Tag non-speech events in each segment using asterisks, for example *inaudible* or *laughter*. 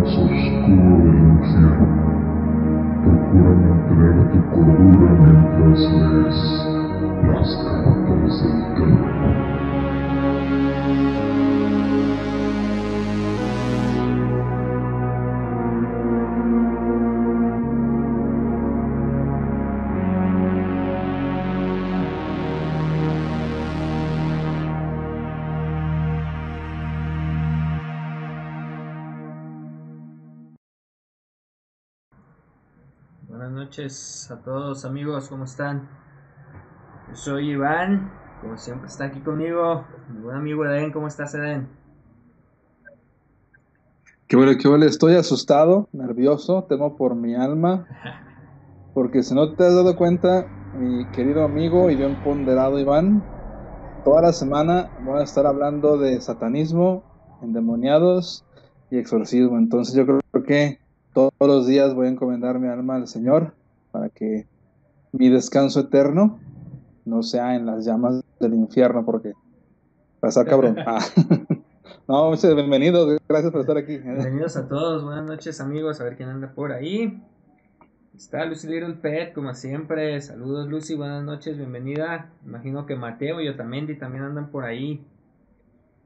más oscuro del infierno. Procura mantener tu cordura mientras lees las cartas del. Noches a todos amigos, ¿cómo están? Yo soy Iván, como siempre está aquí conmigo, mi buen amigo Eden, ¿cómo estás Eden? Qué bueno, qué bueno, estoy asustado, nervioso, temo por mi alma, porque si no te has dado cuenta, mi querido amigo y bien ponderado Iván, toda la semana voy a estar hablando de satanismo, endemoniados y exorcismo, entonces yo creo que todos los días voy a encomendar mi alma al Señor para que mi descanso eterno no sea en las llamas del infierno, porque pasa cabrón. *laughs* Ah. *laughs* No, muchas bienvenidos, gracias por estar aquí. Bienvenidos a todos, buenas noches amigos, a ver quién anda por ahí. Está Lucy Little Pet, como siempre. Saludos Lucy, buenas noches, bienvenida. Imagino que Mateo y Otamendi también andan por ahí.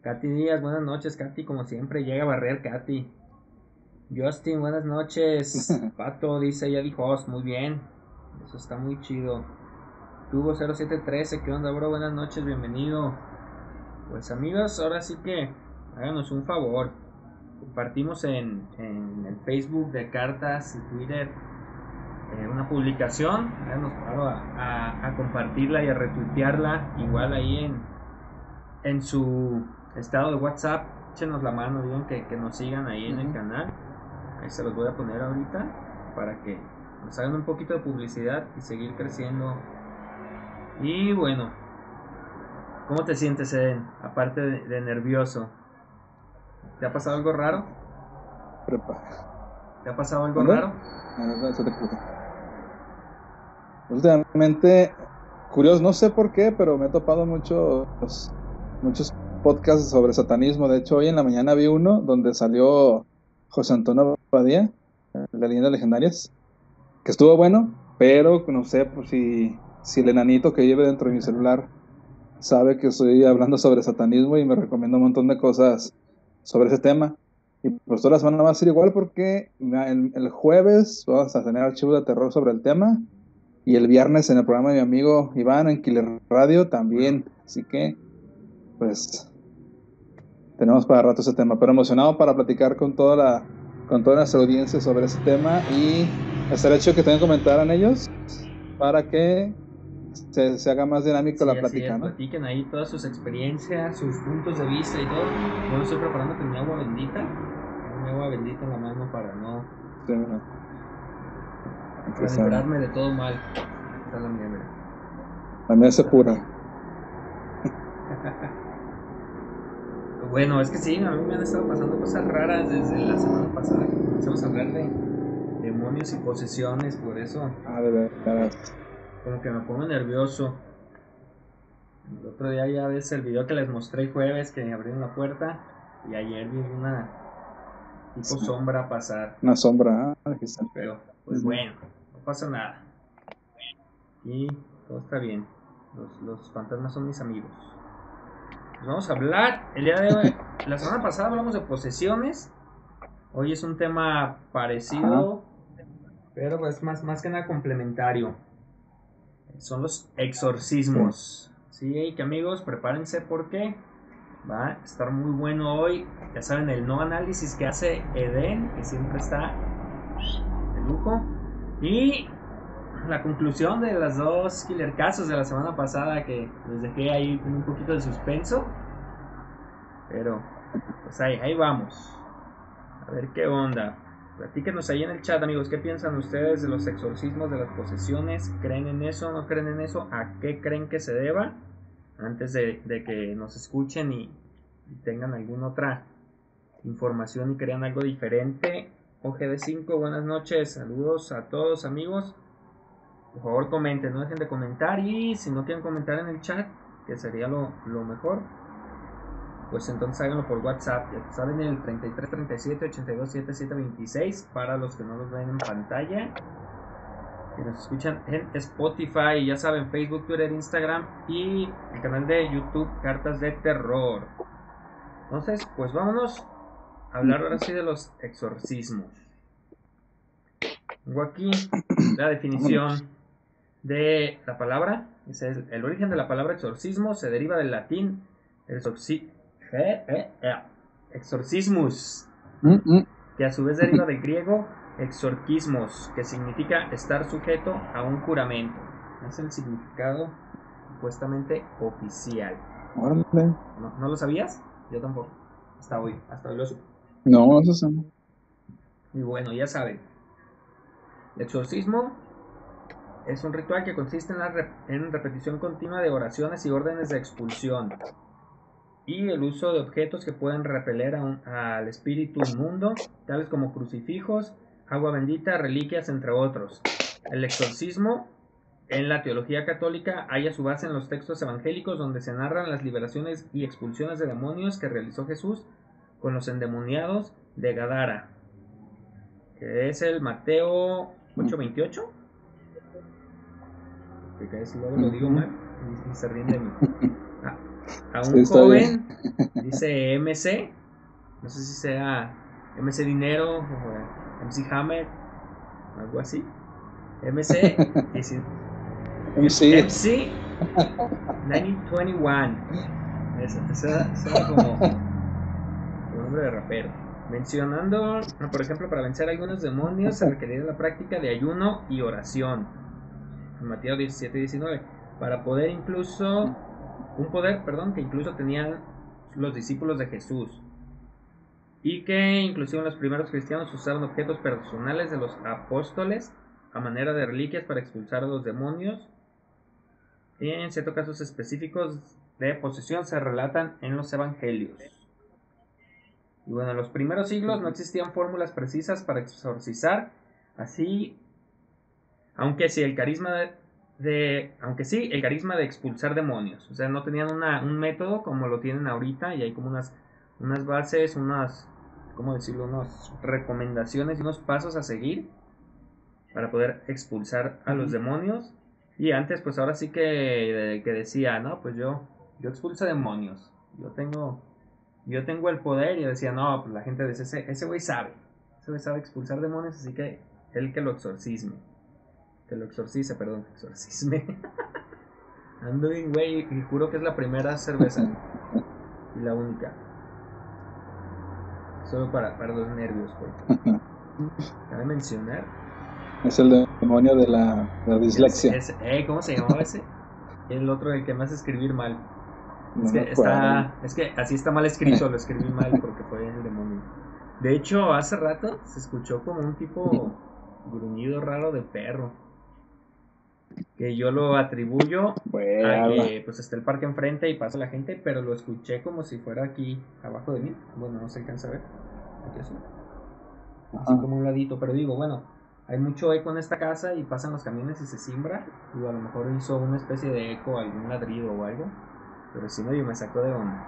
Katy Díaz, buenas noches, Katy, como siempre, llega a barrer Katy. Justin, buenas noches. *laughs* Pato dice, ya dijo muy bien. Eso está muy chido. Tuvo 0713, ¿qué onda, bro? Buenas noches, bienvenido. Pues amigos, ahora sí que háganos un favor. Compartimos en, el Facebook de Cartas y Twitter eh, una publicación. Háganos paro a, a, compartirla y a retuitearla. Igual ahí en, en su estado de WhatsApp. Échenos la mano, digan que, nos sigan ahí en el canal Ahí se los voy a poner ahorita para que nos hagan un poquito de publicidad y seguir creciendo. Y bueno, ¿cómo te sientes, Eden? Aparte de, nervioso. ¿Te ha pasado algo raro? Prepa. ¿Te ha pasado algo raro? No, no, no, Últimamente, curioso, no sé por qué, pero me he topado muchos, muchos podcasts sobre satanismo. De hecho, hoy en la mañana vi uno donde salió José Antonio Badía, la leyenda legendarias, que estuvo bueno, pero no sé por si, si el enanito que lleve dentro de mi celular sabe que estoy hablando sobre satanismo y me recomienda un montón de cosas sobre ese tema. Y pues toda la semana va a ser igual porque el, jueves vamos a tener archivos de terror sobre el tema y el viernes en el programa de mi amigo Iván en Killer Radio también. Así que, pues, tenemos para rato ese tema, pero emocionado para platicar con toda la con toda nuestra audiencia sobre ese tema y el hecho que tengan comentaran ellos para que se, se haga más dinámico la plática. ¿no? Platiquen ahí todas sus experiencias, sus puntos de vista y todo. Yo estoy preparando con mi agua bendita, mi agua bendita en la mano para no. Sí, Para librarme de todo mal. Está la mía, La mía se pura. *laughs* Bueno, es que sí, a mí me han estado pasando cosas raras desde la semana pasada que comenzamos a hablar de demonios y posesiones, por eso. Ah, de verdad. Como que me pongo nervioso. El otro día ya ves el video que les mostré jueves que abrieron la puerta y ayer vi una tipo sombra pasar. Una sombra, ah, Pero, pues bueno, no pasa nada. Y todo está bien. Los, los fantasmas son mis amigos vamos a hablar el día de hoy. La semana pasada hablamos de posesiones. Hoy es un tema parecido, pero pues más, más que nada complementario. Son los exorcismos. Sí, que amigos, prepárense porque va a estar muy bueno hoy. Ya saben, el no análisis que hace Eden, que siempre está de lujo. Y la conclusión de las dos killer casos de la semana pasada que les dejé ahí un poquito de suspenso. Pero, pues ahí, ahí vamos. A ver qué onda. Platíquenos ahí en el chat, amigos. ¿Qué piensan ustedes de los exorcismos, de las posesiones? ¿Creen en eso? ¿No creen en eso? ¿A qué creen que se deba? Antes de, que nos escuchen y, y tengan alguna otra información y crean algo diferente. OGD5, buenas noches. Saludos a todos, amigos. Por favor comenten, no dejen de comentar y si no quieren comentar en el chat, que sería lo, mejor, pues entonces háganlo por WhatsApp. Ya saben el 33 37 82 77 26 para los que no los ven en pantalla. Que nos escuchan en Spotify, ya saben, Facebook, Twitter, Instagram y el canal de YouTube Cartas de Terror. Entonces, pues vámonos a hablar ahora sí de los exorcismos. Tengo aquí la definición de la palabra. Es el origen de la palabra exorcismo se deriva del latín exorci eh, eh, eh, exorcismus, Mm, mm. que a su vez deriva *laughs* del griego exorquismos, que significa estar sujeto a un juramento. Es el significado supuestamente oficial. ¿No, ¿no lo sabías? Yo tampoco. Hasta hoy, hasta hoy lo supe. No, eso sí. Y bueno, ya saben. El exorcismo es un ritual que consiste en la repetición continua de oraciones y órdenes de expulsión. Y el uso de objetos que pueden repeler a al espíritu inmundo, tales como crucifijos, agua bendita, reliquias, entre otros. El exorcismo en la teología católica halla su base en los textos evangélicos donde se narran las liberaciones y expulsiones de demonios que realizó Jesús con los endemoniados de Gadara, que es el Mateo 8:28. Luego lo digo mal y, y se ríen de mí. *laughs* A, a un Sí, joven, *laughs* dice MC, no sé si sea MC Dinero o MC Hammer, algo así. MC, Sí, MC 921. Esa, esa, esa como, nombre de rapero. Mencionando, por ejemplo, para vencer algunos demonios se requería la práctica de ayuno y oración. Mateo 17 19. Para poder incluso, un poder, perdón, que incluso tenían los discípulos de Jesús. Y que inclusive los primeros cristianos usaban objetos personales de los apóstoles a manera de reliquias para expulsar a los demonios. Y en ciertos casos específicos de posesión se relatan en los evangelios. Y bueno, en los primeros siglos no existían fórmulas precisas para exorcizar, así, aunque sí el carisma de, de- aunque sí el carisma de expulsar demonios, o sea, no tenían una- un método como lo tienen ahorita y hay como unas, unas bases, unas, ¿cómo decirlo? Unas recomendaciones y unos pasos a seguir para poder expulsar a los demonios. Y antes, pues ahora sí que, que decía, no, pues yo, yo expulso demonios. Yo tengo, yo tengo el poder. Y decía, no, pues la gente dice, ese, ese güey sabe. Ese güey sabe expulsar demonios, así que él que lo exorcisme. Que lo exorcice, perdón, exorcisme. *laughs* Ando bien, güey, y juro que es la primera cerveza. Y la única. Solo para, para los nervios, porque. Cabe mencionar es el demonio de la, la dislexia. eh, ¿Cómo se llamaba ese? El otro, el que me hace escribir mal. Es que, está, es que así está mal escrito, lo escribí mal porque fue el demonio. De hecho, hace rato se escuchó como un tipo *laughs* gruñido raro de perro. Que yo lo atribuyo a que pues está el parque enfrente y pasa la gente, pero lo escuché como si fuera aquí abajo de mí. Bueno, no se alcanza a ver. Aquí así. Así Ajá. como un ladito, pero digo, bueno, hay mucho eco en esta casa y pasan los camiones y se simbra. Y a lo mejor hizo una especie de eco, algún ladrido o algo. Pero si no, yo me sacó de onda.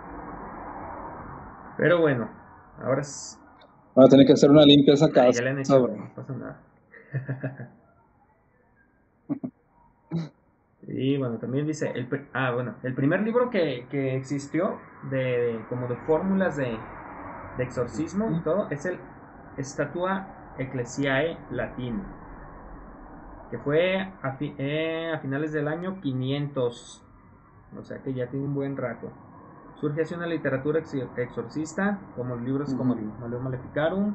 Pero bueno, ahora es. van a tener que hacer una limpia esa casa. ya le han hecho, no pasa nada. *laughs* Y bueno, también dice, el, ah, bueno, el primer libro que, que existió de, como de fórmulas de, de exorcismo y todo es el Statua Ecclesiae Latin, que fue a, fi- eh, a finales del año 500, o sea que ya tiene un buen rato. Surge así una literatura ex- exorcista, como libros como Ujú. Malleum Maleficarum,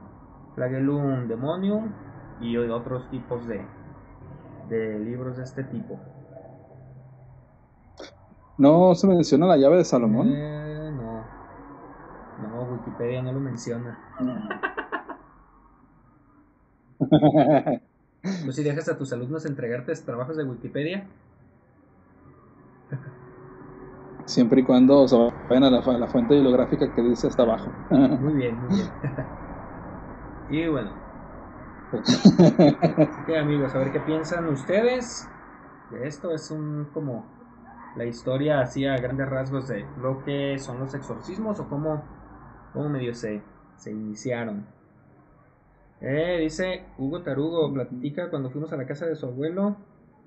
Flagellum Demonium y otros tipos de, de libros de este tipo. No se menciona la llave de Salomón. Eh, no. No, Wikipedia no lo menciona. ¿Tú *laughs* si dejas a tus alumnos entregarte trabajos de Wikipedia? Siempre y cuando se vayan a la, a la fuente bibliográfica que dice hasta abajo. Muy bien, muy bien. y bueno, *laughs* así que amigos, a ver qué piensan ustedes. De esto es un como la historia así a grandes rasgos de lo que son los exorcismos o cómo, cómo medio se, se iniciaron. Eh, dice Hugo Tarugo, platica cuando fuimos a la casa de su abuelo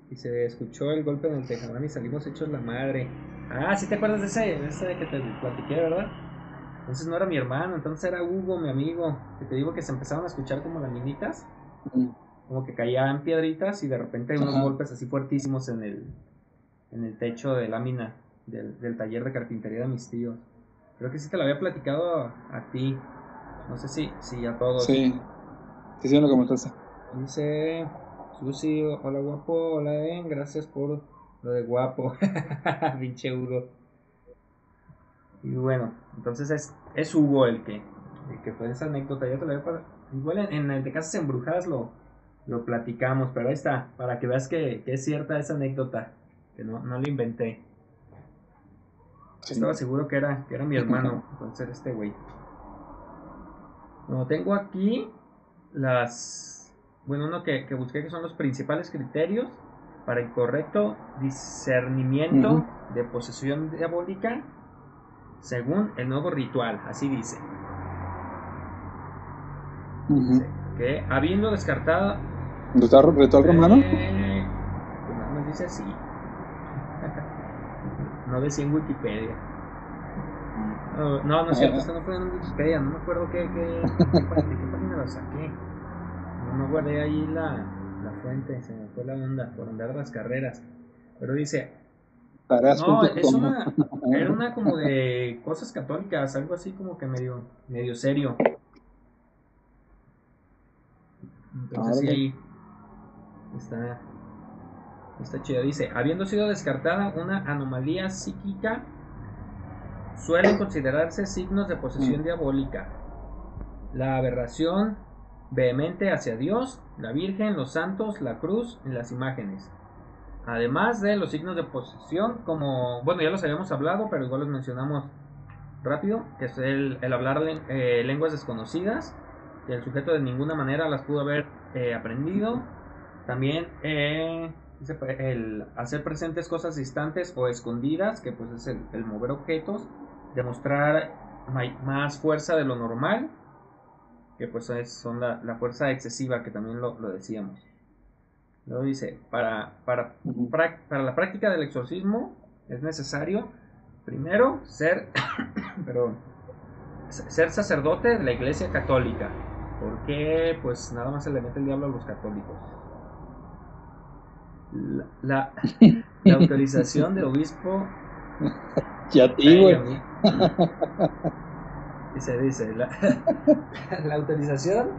y se escuchó el golpe en el y salimos hechos la madre. Ah, ¿sí te acuerdas de ese, de ese que te platiqué, verdad? Entonces no era mi hermano, entonces era Hugo, mi amigo. Que te digo que se empezaron a escuchar como las minitas. Como que caían piedritas y de repente unos golpes así fuertísimos en el, en el techo de lámina del, del, taller de carpintería de mis tíos. Creo que sí te lo había platicado a, ti. No sé si, si a todos. Sí. Sí, sí, lo comentaste. Dice Susi, hola guapo, hola Ben, gracias por lo de guapo. *laughs* Pinche Hugo. Y bueno, entonces es, es Hugo el que, el que fue esa anécdota. Ya te lo había Igual en, el de Casas Embrujadas lo, lo platicamos, pero ahí está, para que veas que, que es cierta esa anécdota que no, no lo inventé. Estaba seguro que era, que era mi hermano, *laughs* entonces este güey. Bueno, tengo aquí las. Bueno, uno que, que, busqué que son los principales criterios para el correcto discernimiento de posesión diabólica según el nuevo ritual, así dice. que habiendo descartado. ¿Ritual romano? Eh, pues dice así no decía en Wikipedia. no, no es cierto, esto no fue en Wikipedia, no me acuerdo qué, qué, página lo saqué. No, no guardé ahí la, la fuente, se me fue la onda por andar las carreras. Pero dice, no, es una, *laughs* era una como de cosas católicas, algo así como que medio, medio serio. Entonces sí, ahí está, Está chido. Dice, habiendo sido descartada una anomalía psíquica, suelen considerarse signos de posesión mm. diabólica. La aberración vehemente hacia Dios, la Virgen, los santos, la cruz y las imágenes. Además de los signos de posesión, como, bueno, ya los habíamos hablado, pero igual los mencionamos rápido, que es el, hablar eh, lenguas desconocidas, que el sujeto de ninguna manera las pudo haber eh, aprendido. También eh, el hacer presentes cosas distantes o escondidas, que pues es el, mover objetos, demostrar más fuerza de lo normal, que pues es, son la, fuerza excesiva, que también lo, decíamos. Luego dice, para, para, para, la práctica del exorcismo es necesario, primero, ser, *coughs* perdón, ser sacerdote de la iglesia católica, porque pues nada más se le mete el diablo a los católicos la, *laughs* autorización del obispo. Ya ti, güey. Dice, dice, la, *laughs* la autorización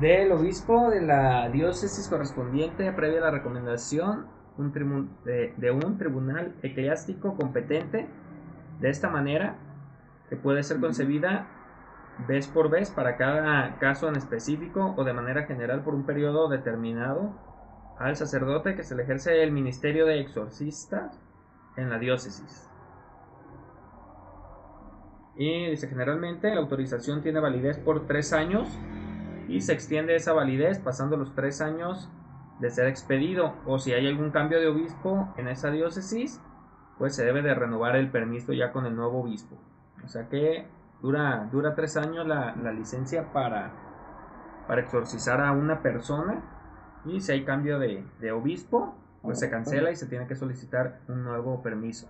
del obispo de la diócesis correspondiente previa a la recomendación un de, de, un tribunal eclesiástico competente de esta manera que puede ser concebida vez por vez para cada caso en específico o de manera general por un periodo determinado al sacerdote que se le ejerce el ministerio de exorcista en la diócesis. Y dice, generalmente la autorización tiene validez por tres años y se extiende esa validez pasando los tres años de ser expedido o si hay algún cambio de obispo en esa diócesis, pues se debe de renovar el permiso ya con el nuevo obispo. O sea que dura, dura tres años la, la licencia para, para exorcizar a una persona y si hay cambio de, obispo, pues se cancela y se tiene que solicitar un nuevo permiso.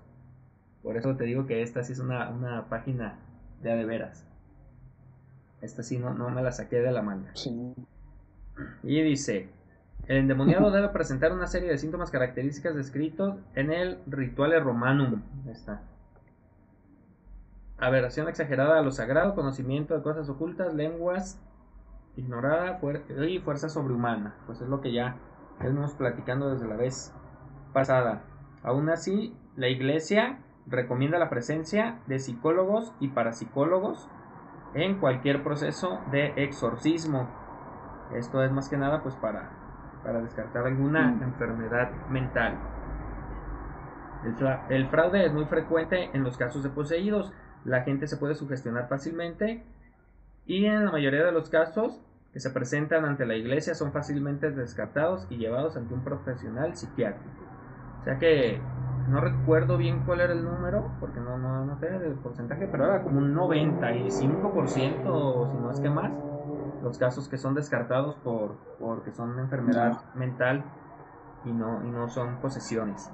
Por eso te digo que esta sí es una, página de a de veras. Esta sí no, no me la saqué de la manga. Y dice, el endemoniado debe presentar una serie de síntomas características descritos en el Rituale Romanum. Está. Aberración exagerada a lo sagrado, conocimiento de cosas ocultas, lenguas ignorada y fuerza sobrehumana. Pues es lo que ya estamos platicando desde la vez pasada. Aún así, la iglesia recomienda la presencia de psicólogos y parapsicólogos en cualquier proceso de exorcismo. Esto es más que nada pues para, para descartar alguna mm. enfermedad mental. el fraude es muy frecuente en los casos de poseídos. La gente se puede sugestionar fácilmente y en la mayoría de los casos que se presentan ante la iglesia son fácilmente descartados y llevados ante un profesional psiquiátrico. O sea que no recuerdo bien cuál era el número, porque no, no noté el porcentaje, pero era como un 95% o si no es que más, los casos que son descartados por porque son enfermedad mental y no, y no son posesiones.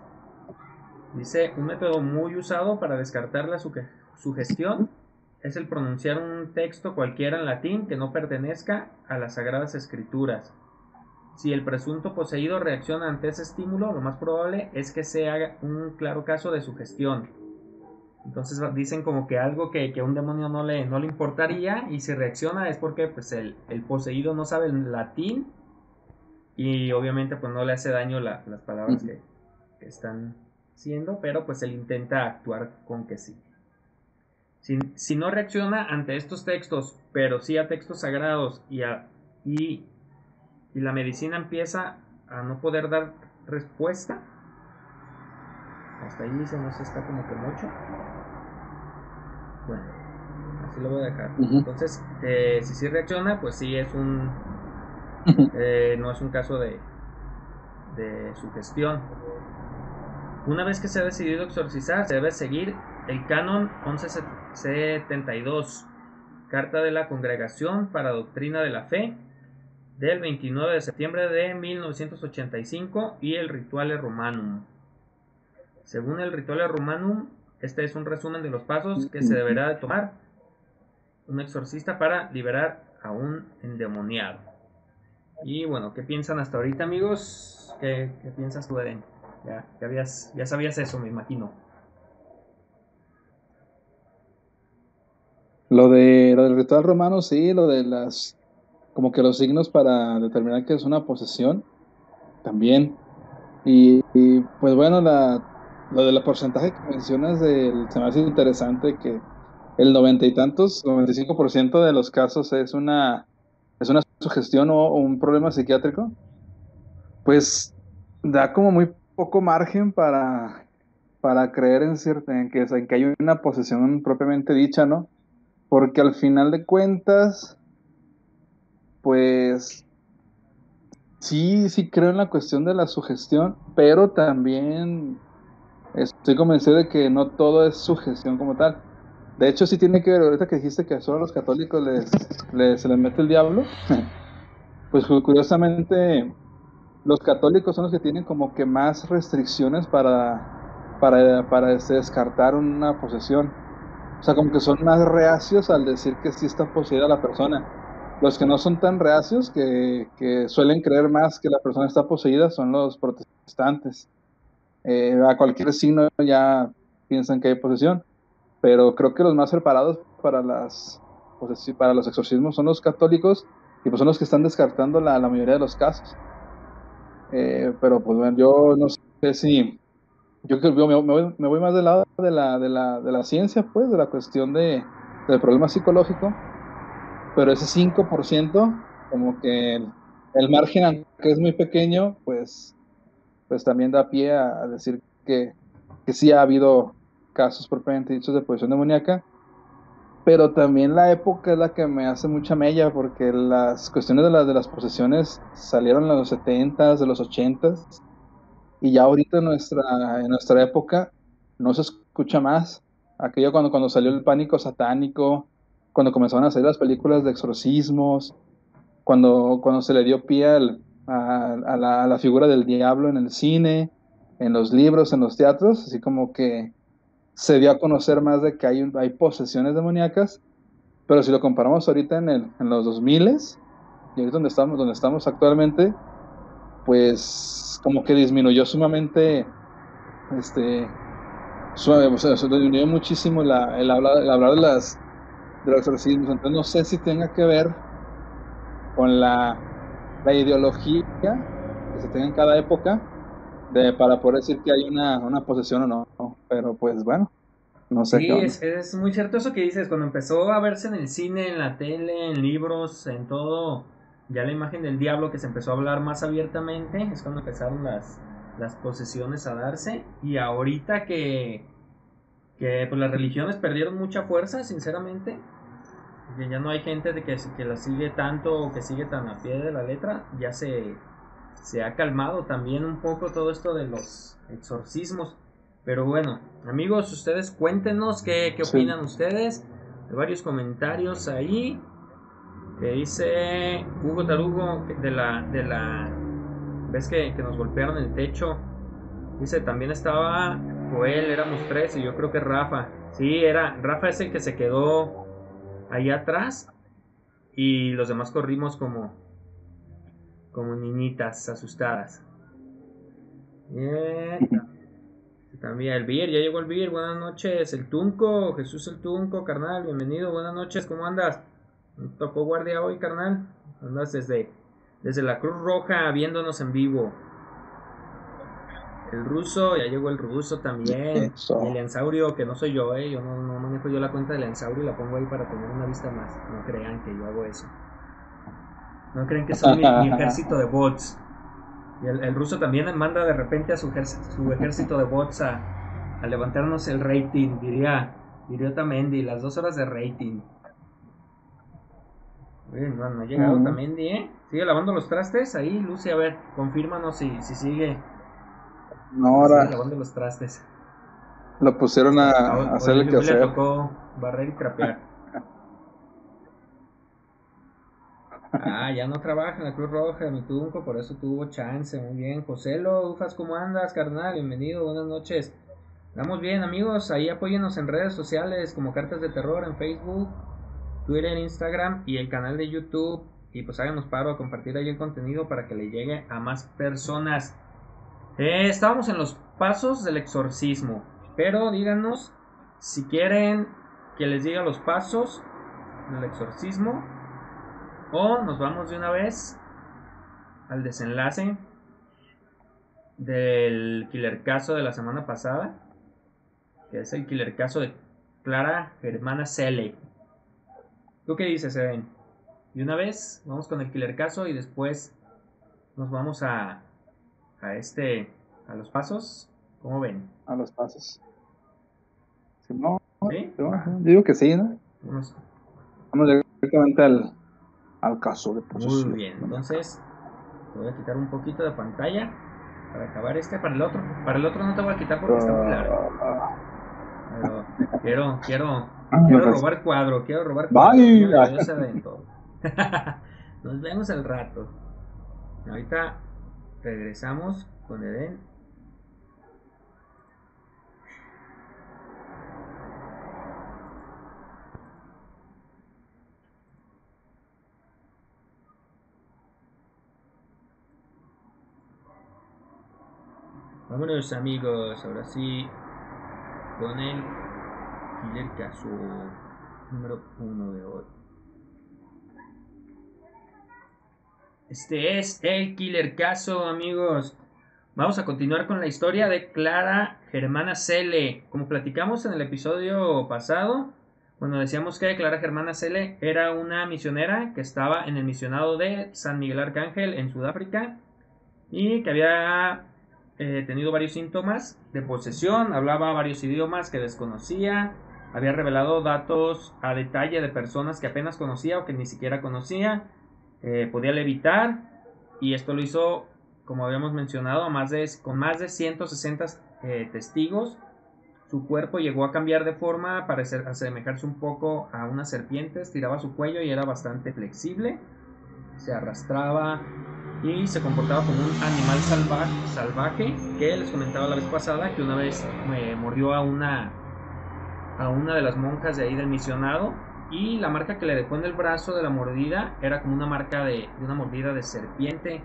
Dice, un método muy usado para descartar la sugestión es el pronunciar un texto cualquiera en latín que no pertenezca a las sagradas escrituras. Si el presunto poseído reacciona ante ese estímulo, lo más probable es que sea un claro caso de sugestión. Entonces dicen como que algo que, a un demonio no le, no le importaría y si reacciona es porque pues, el, poseído no sabe el latín y obviamente pues no le hace daño las palabras que, que están siendo, pero pues él intenta actuar con que sí. Si, no reacciona ante estos textos, pero sí a textos sagrados y, y, la medicina empieza a no poder dar respuesta, hasta ahí se nos está como que mucho. Bueno, así lo voy a dejar. Entonces, eh, si sí reacciona, pues sí es un. Eh, no es un caso de, de sugestión. Una vez que se ha decidido exorcizar, se debe seguir el canon 1172, Carta de la Congregación para Doctrina de la Fe, del 29 de septiembre de 1985 y el Rituale Romanum. Según el Rituale Romanum, este es un resumen de los pasos que se deberá de tomar un exorcista para liberar a un endemoniado. Y bueno, ¿qué piensan hasta ahorita amigos? ¿Qué, piensas tú, Eren? Ya sabías eso, me imagino. Lo de lo del ritual romano, sí, lo de las como que los signos para determinar que es una posesión, también. Y, pues bueno, la, lo del porcentaje que mencionas del, se me hace interesante que el noventa y tantos, 95% de los casos es una es una sugestión o, un problema psiquiátrico. Pues da como muy poco margen para, para creer en, cierta, en, que, en que hay una posesión propiamente dicha, ¿no? Porque al final de cuentas, pues sí, sí creo en la cuestión de la sugestión, pero también estoy convencido de que no todo es sugestión como tal. De hecho, sí tiene que ver, ahorita que dijiste que solo a los católicos les, se les mete el diablo, *laughs* pues curiosamente los católicos son los que tienen como que más restricciones para, para, para descartar una posesión. O sea, como que son más reacios al decir que sí está poseída la persona. Los que no son tan reacios, que, suelen creer más que la persona está poseída, son los protestantes. Eh, a cualquier signo ya piensan que hay posesión. Pero creo que los más preparados para, las, para los exorcismos son los católicos y pues son los que están descartando la, la mayoría de los casos. Eh, pero pues bueno, yo no sé si, yo creo me, me, me, voy más del lado de la, de, la, de la ciencia, pues, de la cuestión de, del problema psicológico, pero ese 5%, como que el, margen, aunque es muy pequeño, pues, pues también da pie a, decir que, que sí ha habido casos propiamente dichos de posesión demoníaca, pero también la época es la que me hace mucha mella, porque las cuestiones de, las de las posesiones salieron en los 70s, de los 80s, y ya ahorita en nuestra, en nuestra época no se escucha más. Aquello cuando, cuando salió el pánico satánico, cuando comenzaron a salir las películas de exorcismos, cuando, cuando se le dio pie a, la, a, la, figura del diablo en el cine, en los libros, en los teatros, así como que se dio a conocer más de que hay, hay posesiones demoníacas, pero si lo comparamos ahorita en, el, en los 2000 y ahorita donde estamos, donde estamos actualmente, pues como que disminuyó sumamente, este, suave, o sea, disminuyó muchísimo la, el, hablar, el hablar de las de los exorcismos. Entonces no sé si tenga que ver con la, la ideología que se tenga en cada época de, para poder decir que hay una, una posesión o no. Pero pues bueno, no sé. Sí, es, es muy cierto eso que dices. Cuando empezó a verse en el cine, en la tele, en libros, en todo ya la imagen del diablo que se empezó a hablar más abiertamente, es cuando empezaron las, las posesiones a darse. Y ahorita que, que pues, las religiones perdieron mucha fuerza, sinceramente, que ya no hay gente de que, que la sigue tanto o que sigue tan a pie de la letra, ya se, se ha calmado también un poco todo esto de los exorcismos. Pero bueno, amigos, ustedes cuéntenos qué, qué Sí. opinan ustedes. Hay varios comentarios ahí. Que dice Hugo Tarugo de la. de la. ¿Ves que, que nos golpearon el techo? Dice, también estaba Joel, éramos tres, y yo creo que Rafa. Sí, era. Rafa es el que se quedó ahí atrás. Y los demás corrimos como. como niñitas asustadas. También el Vir, ya llegó el Vir, buenas noches. El Tunco, Jesús el Tunco, carnal, bienvenido, buenas noches, ¿cómo andas? Tocó guardia hoy, carnal. Andas desde, desde la Cruz Roja viéndonos en vivo. El ruso, ya llegó el ruso también. Eso. Y el ensaurio, que no soy yo, eh. Yo no, no manejo yo la cuenta del ensaurio y la pongo ahí para tener una vista más. No crean que yo hago eso. No crean que soy mi, mi *laughs* ejército de bots. Y el, el ruso también manda de repente a su, ejer- su ejército de bots a, a levantarnos el rating, diría, diría Otamendi, las dos horas de rating. Oye, no, no ha llegado. Otamendi, ¿eh? Sigue lavando los trastes ahí, Lucy, a ver, confírmanos si, si sigue, No, sigue ahora lavando los trastes. lo pusieron a, A- a a hacer el que le hacer. tocó barrer y trapear. *laughs* Ah, ya no trabaja en la Cruz Roja, mi tunco, por eso tuvo chance. Muy bien, Joselo, Ufas, ¿cómo andas, carnal? Bienvenido, buenas noches. Estamos bien, amigos. Ahí apóyenos en redes sociales como Cartas de Terror en Facebook, Twitter, Instagram y el canal de YouTube. Y pues háganos paro a compartir ahí el contenido para que le llegue a más personas. Eh, estábamos en los pasos del exorcismo, pero díganos si quieren que les diga los pasos del exorcismo o nos vamos de una vez al desenlace del killer caso de la semana pasada, que es el killer caso de Clara Germana Selle. ¿Tú qué dices, Eden? De una vez vamos con el killer caso y después nos vamos a, a este, a los pasos. ¿Cómo ven? A los pasos. No, ¿Sí? yo, yo digo que sí, ¿no? Vamos- Vamos directamente al, al caso de posesión. Muy bien, entonces te voy a quitar un poquito de pantalla para acabar este. Para el otro, para el otro no te voy a quitar porque está muy largo. Ah, Pero quiero, quiero, ah, quiero no, pues, robar cuadro, quiero robar cuadro. Bye. *laughs* Nos vemos al rato. Ahorita regresamos con Eden. Vámonos amigos, ahora sí con el killer caso número uno de hoy. Este es el killer caso, amigos. Vamos a continuar con la historia de Clara Germana Cele. Como platicamos en el episodio pasado, bueno, decíamos que Clara Germana Cele era una misionera que estaba en el misionado de San Miguel Arcángel en Sudáfrica y que había eh, tenido varios síntomas de posesión, hablaba varios idiomas que desconocía, había revelado datos a detalle de personas que apenas conocía o que ni siquiera conocía, eh, podía levitar y esto lo hizo, como habíamos mencionado, más de, con más de 160 eh, testigos. Su cuerpo llegó a cambiar de forma para asemejarse un poco a una serpiente, estiraba su cuello y era bastante flexible, se arrastraba y se comportaba como un animal salvaje, que les comentaba la vez pasada que una vez me mordió a una a una de las monjas de ahí del misionado y la marca que le dejó en el brazo de la mordida era como una marca de, una mordida de serpiente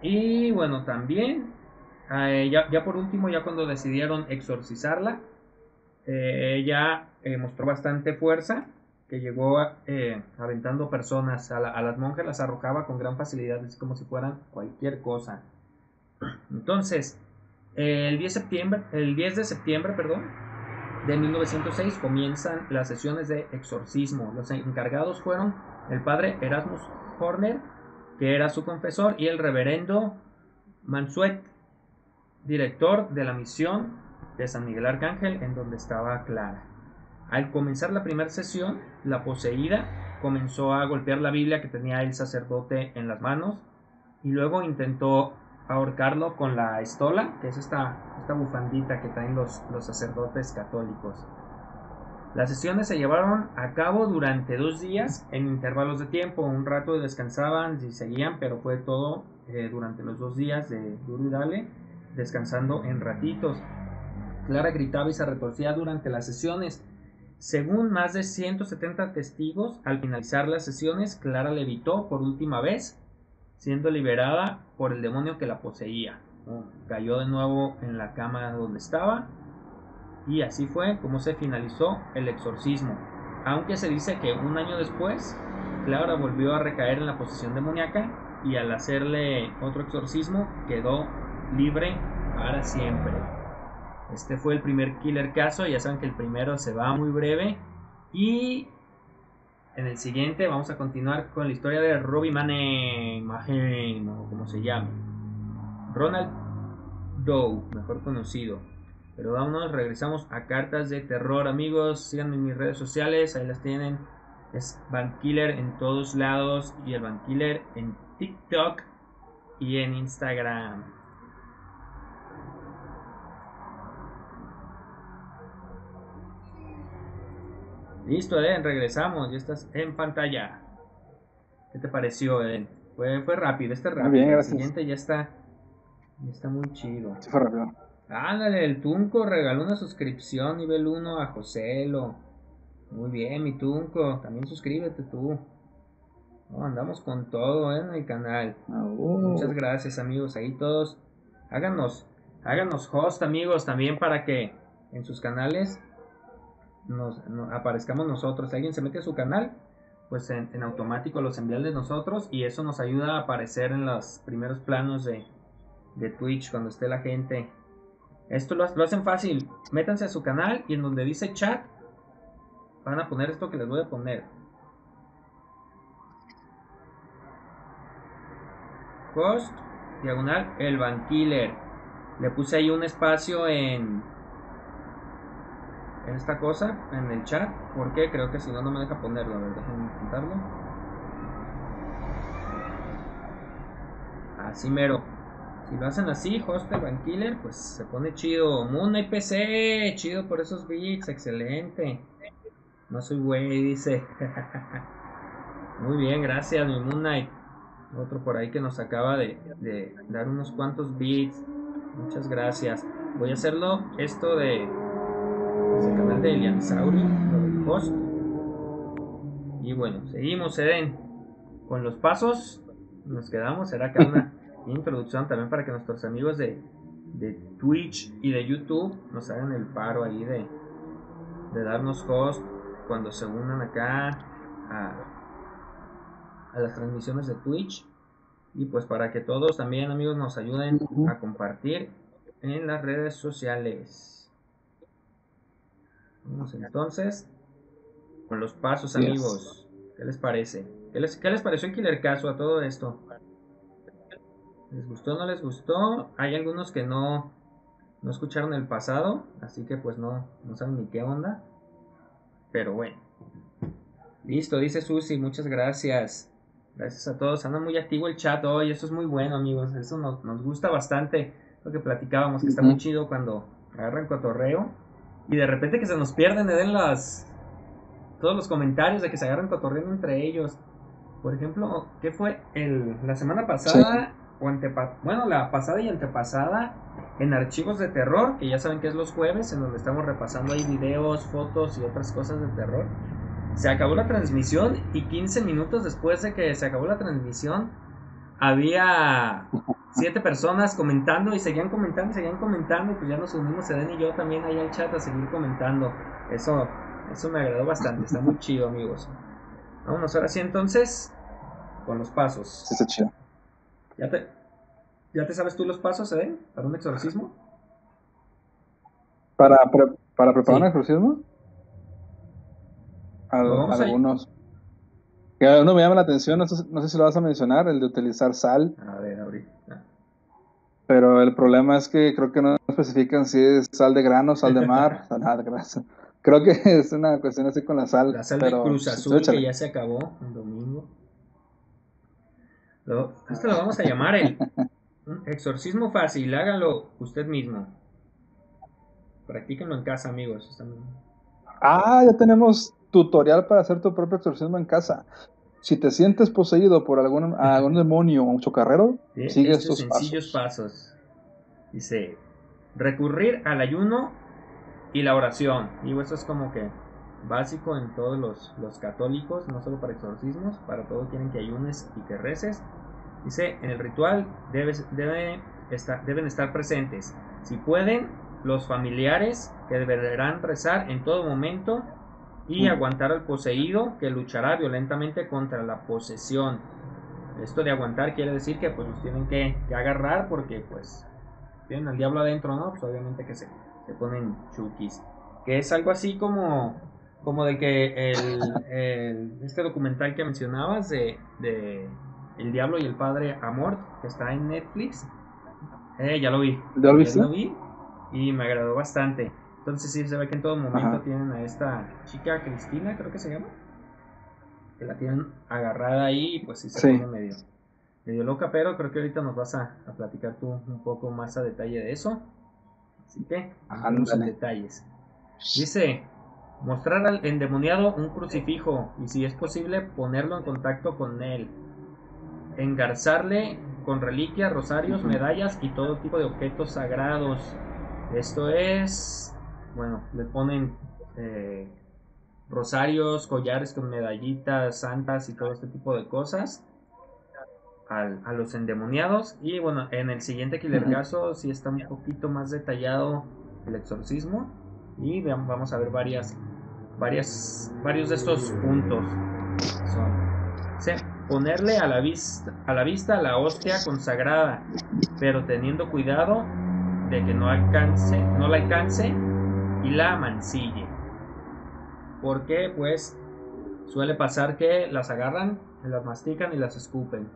y bueno también eh, ya, ya por último ya cuando decidieron exorcizarla eh, ella eh, mostró bastante fuerza que llegó aventando personas a, la- a las monjas, las arrojaba con gran facilidad, es como si fueran cualquier cosa. Entonces, el 10, septiembre, el 10 de septiembre perdón, de 1906 comienzan las sesiones de exorcismo. Los encargados fueron el padre Erasmus Horner, que era su confesor, y el reverendo Mansuet, director de la misión de San Miguel Arcángel, en donde estaba Clara. Al comenzar la primera sesión, la poseída comenzó a golpear la Biblia que tenía el sacerdote en las manos y luego intentó ahorcarlo con la estola, que es esta, esta bufandita que traen los, los sacerdotes católicos. Las sesiones se llevaron a cabo durante dos días en intervalos de tiempo. Un rato descansaban y seguían, pero fue todo eh, durante los dos días de duro y dale, descansando en ratitos. Clara gritaba y se retorcía durante las sesiones. Según más de 170 testigos, al finalizar las sesiones, Clara levitó por última vez, siendo liberada por el demonio que la poseía. Cayó de nuevo en la cama donde estaba y así fue como se finalizó el exorcismo. Aunque se dice que un año después, Clara volvió a recaer en la posición demoníaca y al hacerle otro exorcismo quedó libre para siempre. Este fue el primer killer caso, ya saben que el primero se va muy breve y en el siguiente vamos a continuar con la historia de Robbie Mane, o como se llama. Ronald Doe, mejor conocido. Pero vámonos, regresamos a cartas de terror, amigos. Síganme en mis redes sociales, ahí las tienen. Es Bankiller en todos lados y el Bankiller en TikTok y en Instagram. Listo, Eden, regresamos. Ya estás en pantalla. ¿Qué te pareció, Eden? Fue, fue rápido, este rápido. bien, el siguiente ya está, ya está muy chido. Sí, fue rápido. Ándale, el Tunco regaló una suscripción nivel 1 a Joselo. Muy bien, mi Tunco. También suscríbete tú. andamos con todo ¿eh? en el canal. Muchas gracias, amigos. Ahí todos. Háganos, háganos host, amigos, también para que en sus canales aparezcamos nosotros. Si alguien se mete a su canal, pues en, automático los envía de nosotros y eso nos ayuda a aparecer en los primeros planos de, Twitch cuando esté la gente esto lo, hacen fácil. Métanse a su canal y en donde dice chat van a poner esto que les voy a poner. Host, diagonal, el Bankiller. Le puse ahí un espacio en, esta cosa, en el chat. porque Creo que si no, no me deja ponerlo. A ver, déjenme intentarlo. Así mero. Si lo hacen así, Hostel Van Killer, pues se pone chido. Moon PC, chido por esos beats, excelente. No soy güey, dice. *laughs* Muy bien, gracias, mi Moon Knight. Otro por ahí que nos acaba de, dar unos cuantos beats. Muchas gracias. Voy a hacerlo esto de el canal de del host. Y bueno, seguimos, Eden. Con los pasos nos quedamos. Será que una *laughs* introducción también para que nuestros amigos de, de Twitch y de YouTube nos hagan el paro ahí de, de darnos host cuando se unan acá a, a las transmisiones de Twitch. Y pues para que todos también amigos nos ayuden a compartir en las redes sociales. Vamos entonces con los pasos amigos. ¿Qué les parece? ¿Qué les, qué les pareció el Killer Caso a todo esto? ¿Les gustó o no les gustó? Hay algunos que no, no escucharon el pasado, así que pues no, no saben ni qué onda. Pero bueno. Listo, dice Susi, muchas gracias. Gracias a todos. Anda muy activo el chat hoy, eso es muy bueno amigos. Eso nos, nos gusta bastante. Lo que platicábamos, que está muy chido cuando agarran cotorreo. Y de repente que se nos pierden, le den las... Todos los comentarios de que se agarran cotorreo entre ellos. Por ejemplo, ¿qué fue? El, la semana pasada bueno, la pasada y antepasada en archivos de terror, que ya saben que es los jueves, en donde estamos repasando ahí videos, fotos y otras cosas de terror. Se acabó la transmisión y 15 minutos después de que se acabó la transmisión, había siete personas comentando y seguían comentando seguían comentando y pues ya nos unimos Eden y yo también ahí al chat a seguir comentando. Eso, eso me agradó bastante, está muy chido amigos. Vámonos ahora sí entonces con los pasos. Está chido. ¿Ya te, ¿Ya te sabes tú los pasos, eh? ¿Para un exorcismo? ¿Para, para preparar un exorcismo? algunos. Que uno me llama la atención, no sé, no sé, si lo vas a mencionar, el de utilizar sal. A ver, ahorita. Pero el problema es que creo que no especifican si es sal de grano, sal de mar, *laughs* nada de grasa. Creo que *laughs* es una cuestión así con la sal. La sal de Cruz Azul que ya se acabó el domingo. Lo, esto lo vamos a llamar el, *laughs* exorcismo fácil, hágalo usted mismo. Practíquenlo en casa, amigos. Ah, ya tenemos tutorial para hacer tu propio exorcismo en casa. Si te sientes poseído por algún, algún demonio o un chocarrero, ¿sí? sigue Estos estos sencillos pasos. pasos. Dice, recurrir al ayuno y la oración. Digo, eso es como que básico en todos los, los católicos, no solo para exorcismos, para todo quieren que ayunes y que reces. Dice, en el ritual debes- debe estar, deben estar presentes, si pueden, los familiares que deberán rezar en todo momento y Mm. aguantar al poseído que luchará violentamente contra la posesión. Esto de aguantar quiere decir que pues los tienen que, que agarrar porque pues tienen al diablo adentro, ¿no? Pues obviamente que se, se ponen chukis. Que es algo así como, como de que el, *laughs* el- este documental que mencionabas de, de El Diablo y el Padre Amor, que está en Netflix. Eh, ya lo vi. ¿Ya lo viste? Ya lo vi y me agradó bastante. Entonces sí, se ve que en todo momento Ajá. tienen a esta chica Cristina, creo que se llama. Que la tienen agarrada ahí y pues sí se Sí. pone medio, medio loca, pero creo que ahorita nos vas a, a platicar tú un poco más a detalle de eso. Así que, en Ándale. detalles. Dice, mostrar al endemoniado un crucifijo y si es posible ponerlo en contacto con él. Engarzarle con reliquias, rosarios, medallas y todo tipo de objetos sagrados. Esto es, bueno, le ponen eh, rosarios, collares con medallitas, santas y todo este tipo de cosas al- a los endemoniados. Y bueno, en el siguiente Killer caso sí está un poquito más detallado el exorcismo. Y vamos a ver varias, varias, varios de estos puntos. Son, sí, ponerle a la, vista, a la vista la hostia consagrada, pero teniendo cuidado de que no alcance, no la alcance y la mancille. Porque pues suele pasar que las agarran, las mastican y las escupen.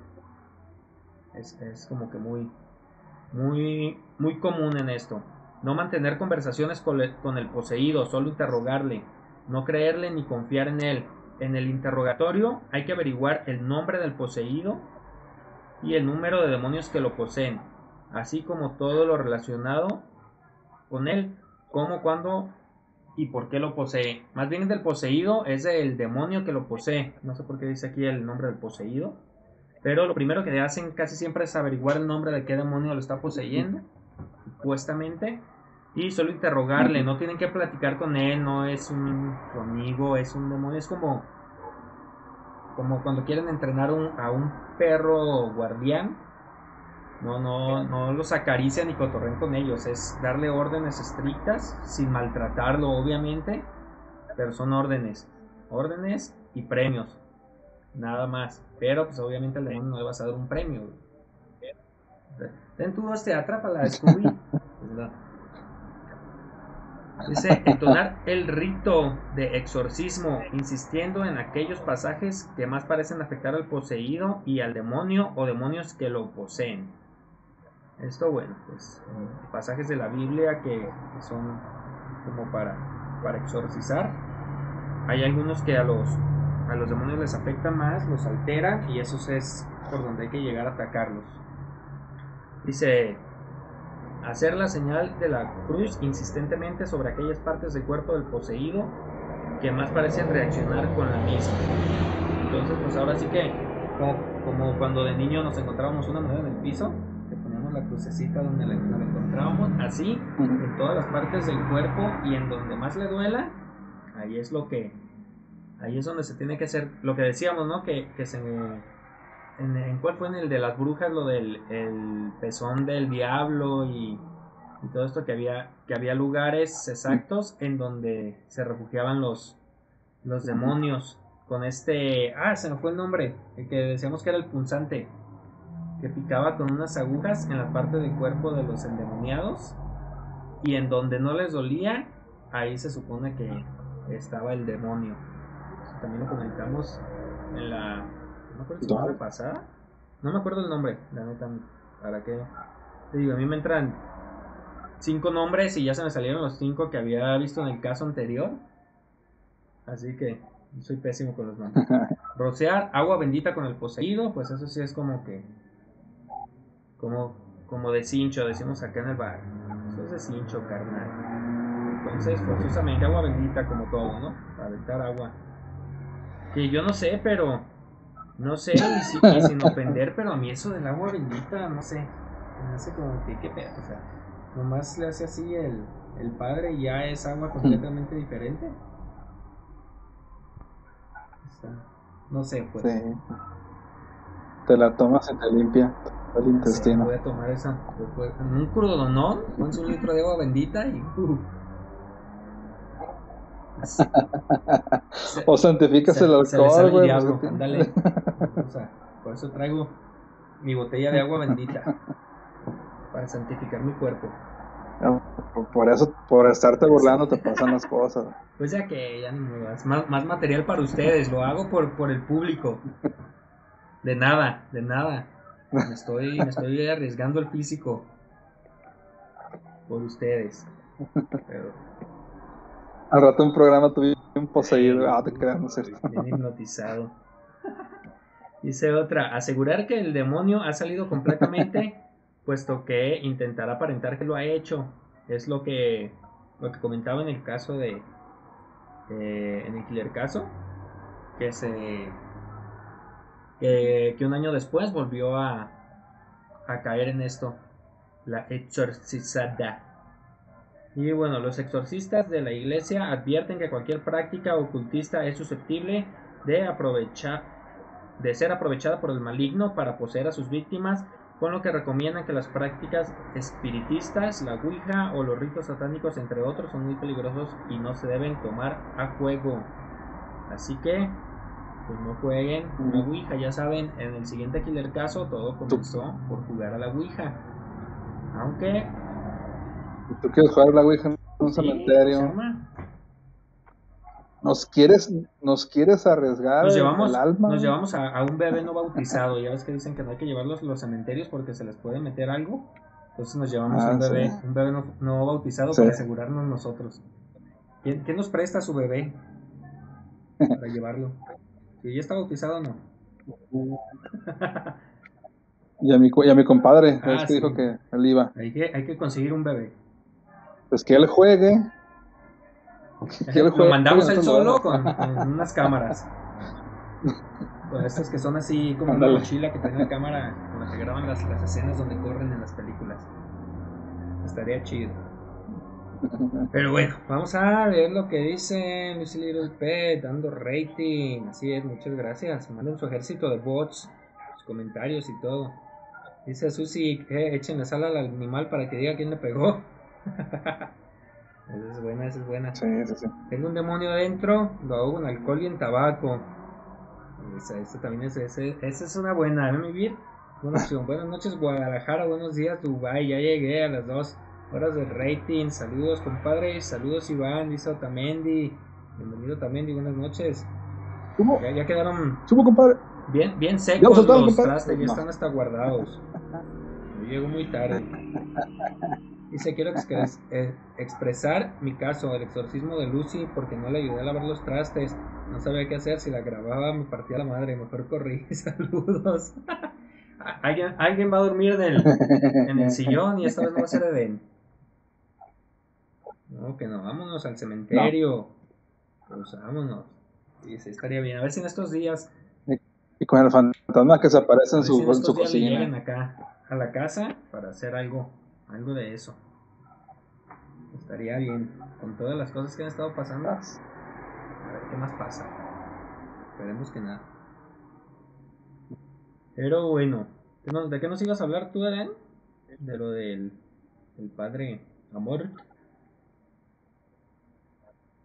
Es, es como que muy, muy, muy común en esto. No mantener conversaciones con con el poseído, solo interrogarle. No creerle ni confiar en él. En el interrogatorio hay que averiguar el nombre del poseído y el número de demonios que lo poseen, así como todo lo relacionado con él, cómo, cuándo y por qué lo posee. Más bien del poseído es del demonio que lo posee. No sé por qué dice aquí el nombre del poseído. Pero lo primero que hacen casi siempre es averiguar el nombre de qué demonio lo está poseyendo, supuestamente, y solo interrogarle. No tienen que platicar con él, no es un amigo, es un demonio. Es como, como cuando quieren entrenar a un perro guardián. No, no, no los acarician ni cotorren con ellos. Es darle órdenes estrictas, sin maltratarlo, obviamente. Pero son órdenes. Órdenes y premios. Nada más. Pero pues obviamente al demonio no le vas a dar un premio. güey. Ten tú este, atrápala, Scooby. Pues. Dice, entonar el rito de exorcismo, insistiendo en aquellos pasajes que más parecen afectar al poseído y al demonio o demonios que lo poseen. Esto, bueno, pues eh, pasajes de la Biblia que, son como para, para exorcizar. Hay algunos que a los, a los demonios les afecta más, los alteran y eso es por donde hay que llegar a atacarlos. Dice, hacer la señal de la cruz insistentemente sobre aquellas partes del cuerpo del poseído que más parecen reaccionar con la misma. Entonces, pues ahora sí que, como, como cuando de niño nos encontrábamos una moneda en el piso, crucecita donde la, la encontrábamos, así, en todas las partes del cuerpo y en donde más le duela, ahí es lo que, ahí es donde se tiene que hacer, lo que decíamos, ¿no? Que, que se en, en cuál fue en el de las brujas lo del el pezón del diablo y, y todo esto que había que había lugares exactos en donde se refugiaban los los demonios con este ah se me fue el nombre el que decíamos que era el punzante que picaba con unas agujas en la parte del cuerpo de los endemoniados y en donde no les dolía ahí se supone que estaba el demonio Eso también lo comentamos en la no me acuerdo si pasada. No me acuerdo el nombre, la neta. ¿Para qué? Te digo, a mí me entran cinco nombres y ya se me salieron los cinco que había visto en el caso anterior. Así que soy pésimo con los nombres. *laughs* Rociar agua bendita con el poseído, pues eso sí es como que. Como como de cincho, decimos acá en el bar. Eso es de cincho, carnal. Entonces, forzosamente agua bendita como todo, ¿no? Para aventar agua. Que yo no sé, pero... No sé, y, si- y sin *laughs* ofender, pero a mí eso del agua bendita, no sé. Me hace como que, qué pedo, o sea... Nomás le hace así el, el padre y ya es agua completamente diferente. No sé, pues. Sí. Te la tomas y te limpia el Sí, intestino. voy a tomar esa después. En un curdonón, pones un litro de agua bendita y. uh. *laughs* O santificas se- el alcohol, güey. O sea, por eso traigo mi botella de agua bendita. Para santificar mi cuerpo. Por- Por eso, por estarte burlando, te pasan las cosas. Pues ya que ya ni es más, más material para ustedes, lo hago por, por el público. De nada, de nada. Me estoy, me estoy arriesgando el físico. Por ustedes. Pero Al rato un programa tuve un poseído. Ah, te creas, no cierto. bien hipnotizado. Dice otra, asegurar que el demonio ha salido completamente, *laughs* puesto que intentará aparentar que lo ha hecho. Es lo que, lo que comentaba en el caso de, eh, en el killer caso, que se, que, que un año después volvió a, a caer en esto, la exorcizada. Y bueno, los exorcistas de la iglesia advierten que cualquier práctica ocultista es susceptible de aprovechar de ser aprovechada por el maligno para poseer a sus víctimas, con lo que recomiendan que las prácticas espiritistas, la Ouija o los ritos satánicos, entre otros, son muy peligrosos y no se deben tomar a juego. Así que, pues no jueguen la Ouija, ya saben, en el siguiente Killer caso todo comenzó por jugar a la Ouija. Aunque Si tú quieres jugar a la Ouija en un sí, cementerio. ¿nos quieres, nos quieres arriesgar Nos llevamos, el alma? nos llevamos a, a un bebé no bautizado. Ya ves que dicen que no hay que llevarlos a los cementerios porque se les puede meter algo. Entonces nos llevamos Ah, un bebé, sí. un bebé no, no bautizado Sí. para asegurarnos nosotros. ¿Quién, quién nos presta su bebé para *laughs* llevarlo? Si ya está bautizado, no. Y a mi, y a mi compadre, Ah, es que sí. dijo que él iba. Hay que, hay que conseguir un bebé. Pues que él juegue. *laughs* Que él Lo mandamos él solo con, *laughs* con unas cámaras. Con estas que son así como una Ándale. mochila que tiene cámara con la que graban las, las escenas donde corren en las películas. Estaría chido. Pero bueno, vamos a ver lo que dice Lucy Little Pet, dando rating. Así es, muchas gracias. Manden su ejército de bots, sus comentarios y todo. Dice Susi, eh, échenle sal al animal para que diga quién le pegó. *laughs* esa es buena, esa es buena. Sí, sí, sí. Tengo un demonio dentro, lo hago en alcohol y en tabaco. Esa, esa también es, ese- esa es una buena, ¿eh, mi Vir? Buena opción. Buenas noches, Guadalajara. Buenos días, Dubai. Ya llegué a las dos horas del rating. Saludos, compadre. Saludos, Iván. Dice Otamendi. Bienvenido, Otamendi. Buenas noches. ¿Cómo? Ya, ya quedaron ¿Cómo, compadre? bien, bien Ya secos soltaron, los compadre. trastes. Ya No. están hasta guardados. Yo llego muy tarde. Dice, quiero eh, expresar mi caso, el exorcismo de Lucy, porque no le ayudé a lavar los trastes. No sabía qué hacer, si la grababa me partía la madre, mejor corrí. *laughs* Saludos. *laughs* ¿Alguien, alguien va a dormir en el, en el sillón y esta vez no va a ser Eden. No, que no, vámonos al cementerio. Pues vámonos. Sí, estaría bien. A ver si en estos días, Y con el fantasma que se aparece en su, si en estos su días cocina. llegan acá a la casa para hacer algo, algo de eso. Estaría bien. Con todas las cosas que han estado pasando, a ver qué más pasa. Esperemos que nada. Pero bueno, ¿de no- ¿de qué nos ibas a hablar tú, Eden? De lo del el padre Amor.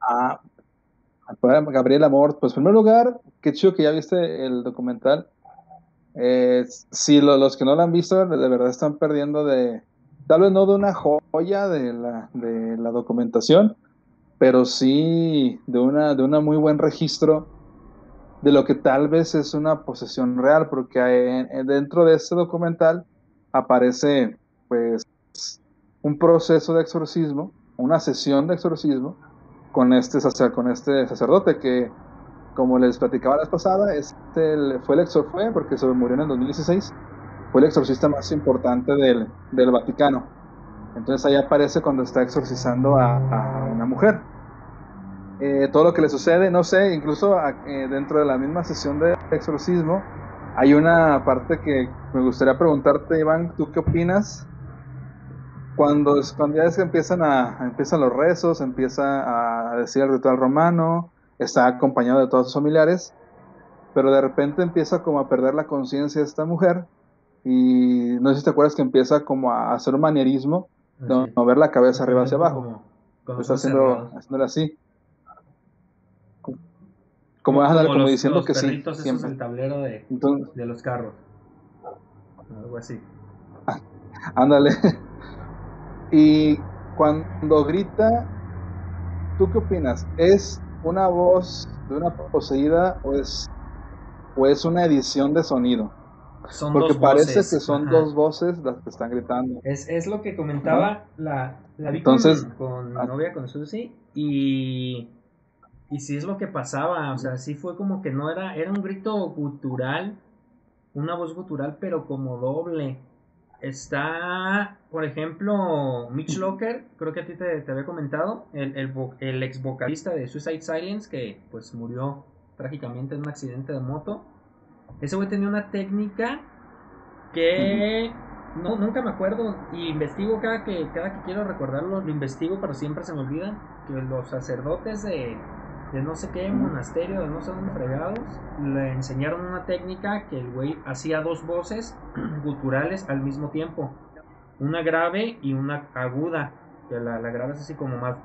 Ah, Gabriel Amor, pues en primer lugar, qué chido que ya viste el documental. Eh, si lo- los que no lo han visto, de verdad están perdiendo de, tal vez no de una joya de la, de la documentación, pero sí de una, de una muy buen registro de lo que tal vez es una posesión real, porque en- en- dentro de este documental aparece pues un proceso de exorcismo, una sesión de exorcismo con este, sacer- con este sacerdote que, como les platicaba la vez pasada, este fue el porque se murió en el 2016 fue el exorcista más importante del, del Vaticano. Entonces ahí aparece cuando está exorcizando a, a una mujer. Eh, todo lo que le sucede, no sé, incluso eh, dentro de la misma sesión de exorcismo, hay una parte que me gustaría preguntarte, Iván, ¿tú qué opinas? Cuando, cuando ya es que empiezan, a, empiezan los rezos, empieza a decir el ritual romano, está acompañado de todos sus familiares, pero de repente empieza como a perder la conciencia de esta mujer y no sé si te acuerdas que empieza como a hacer un manierismo, de mover la cabeza arriba hacia abajo. está haciendo, haciéndolo así. Como, como, diciendo que sí. Siempre. el tablero de, de los carros. Algo así. *laughs* ándale. Y cuando grita, ¿tú qué opinas? ¿Es una voz de una poseída o es, o es una edición de sonido? Son Porque parece que son dos voces las que están gritando. Es, es lo que comentaba la, la vi Entonces, con, mi ah. novia, con Susi, y, y sí es lo que pasaba, o sea, sí fue como que no era, era un grito gutural, una voz gutural, pero como doble. Está, por ejemplo, Mitch Locker, creo que a ti te, te había comentado, el, el, el, ex vocalista de Suicide Silence, que pues murió trágicamente en un accidente de moto. Ese güey tenía una técnica que no, nunca me acuerdo y investigo cada que, cada que quiero recordarlo, lo investigo, pero siempre se me olvida que los sacerdotes de, de no sé qué monasterio, de no sé dónde fregados, le enseñaron una técnica que el güey hacía dos voces *clears throat* guturales al mismo tiempo, una grave y una aguda, que la, la grave es así como más,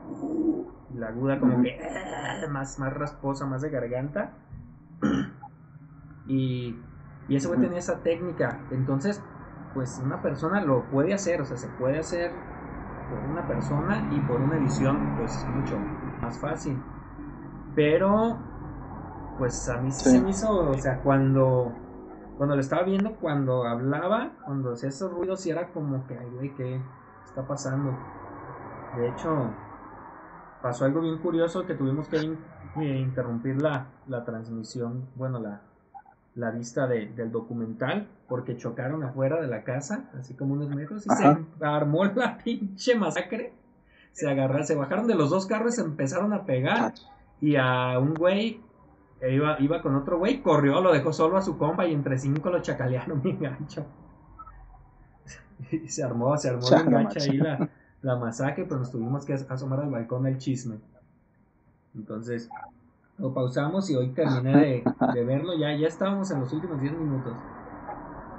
la aguda como que eh, más, más rasposa, más de garganta. *clears throat* Y, y ese güey tenía esa técnica. Entonces, pues una persona lo puede hacer, o sea, se puede hacer por una persona y por una edición, pues es mucho más fácil. Pero, pues a mí sí, se me hizo, o sea, cuando, cuando lo estaba viendo, cuando hablaba, cuando hacía esos ruidos, y era como que, ay, güey, ¿qué está pasando? De hecho, pasó algo bien curioso que tuvimos que eh, interrumpir la, la transmisión, bueno, la, la vista del documental porque chocaron afuera de la casa, así como unos metros, y se armó la *laughs* pinche masacre. Se agarraron, se bajaron de los dos carros, se empezaron a pegar y a un güey iba, iba con otro güey, corrió, lo dejó solo a su compa y entre cinco lo chacalearon *laughs* mi gancho. Y se armó, se armó de gancho ahí la, la masacre, pero nos tuvimos que asomar al balcón del chisme. Entonces, lo pausamos y hoy terminé de, verlo, ya, ya estábamos en los últimos 10 minutos.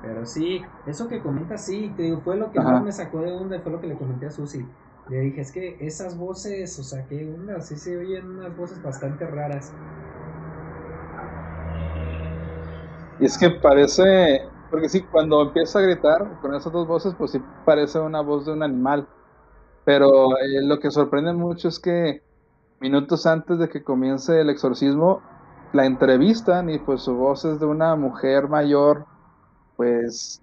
Pero sí, eso que comenta sí, te digo, fue lo que más me sacó de onda, fue lo que le comenté a Susi. Le dije, es que esas voces, o sea, qué onda, sí se oyen unas voces bastante raras. Y es que parece, porque sí, cuando empieza a gritar con esas dos voces, pues sí parece una voz de un animal. Pero eh, lo que sorprende mucho es que minutos antes de que comience el exorcismo, la entrevistan y pues su voz es de una mujer mayor, pues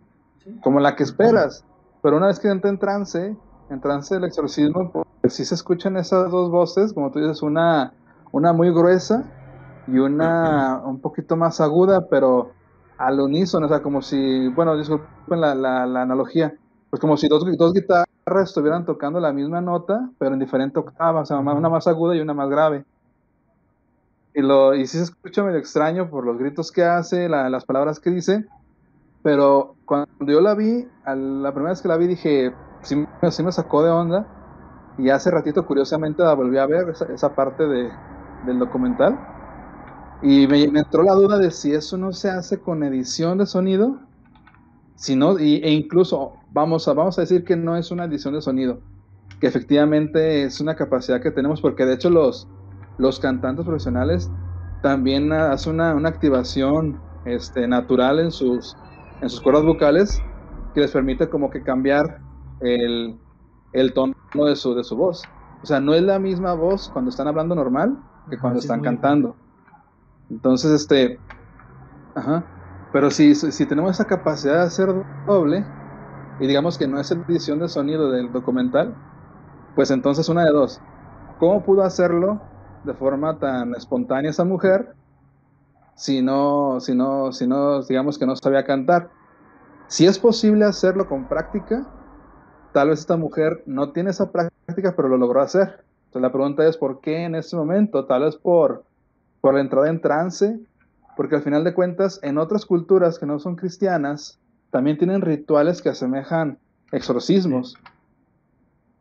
como la que esperas. Pero una vez que entra en trance, en trance del exorcismo, pues sí se escuchan esas dos voces, como tú dices, una, una muy gruesa y una un poquito más aguda, pero al unísono, o sea, como si, bueno, disculpen la, la, la analogía, pues como si dos, dos guitarras estuvieran tocando la misma nota, pero en diferente octava, o sea, una más aguda y una más grave. Y, lo, y sí se escucha medio extraño por los gritos que hace, las palabras que dice, pero cuando yo la vi, la primera vez que la vi dije, sí, me sacó de onda, y hace ratito curiosamente la volví a ver, esa, parte de, del documental, y me, me, entró la duda de si eso no se hace con edición de sonido, sino, y, e incluso vamos a, vamos a decir que no es una edición de sonido, que efectivamente es una capacidad que tenemos, porque de hecho los, los cantantes profesionales también hacen una, una activación este, natural en sus, en sus cuerdas vocales que les permite como que cambiar el, el tono de su, de su voz. O sea, no es la misma voz cuando están hablando normal que cuando están cantando. Entonces, este, ajá. Pero si, si tenemos esa capacidad de hacer doble, y digamos que no es edición de sonido del documental, pues entonces una de dos. ¿Cómo pudo hacerlo de forma tan espontánea esa mujer si no, si no, si no digamos que no sabía cantar? Si es posible hacerlo con práctica, tal vez esta mujer no tiene esa práctica, pero lo logró hacer. Entonces la pregunta es, ¿por qué en este momento? Tal vez por, por la entrada en trance, porque al final de cuentas, en otras culturas que no son cristianas, también tienen rituales que asemejan exorcismos.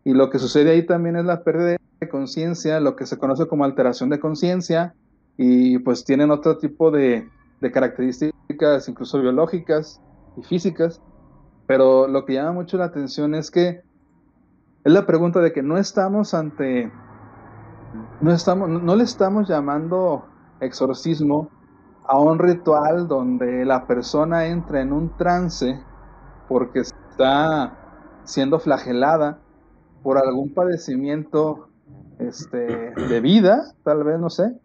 Y lo que sucede ahí también es la pérdida de conciencia, lo que se conoce como alteración de conciencia, y pues tienen otro tipo de, de características, incluso biológicas y físicas. Pero lo que llama mucho la atención es que es la pregunta de que no estamos ante, no estamos, no le estamos llamando exorcismo a un ritual donde la persona entra en un trance porque está siendo flagelada por algún padecimiento este, de vida, tal vez, no sé,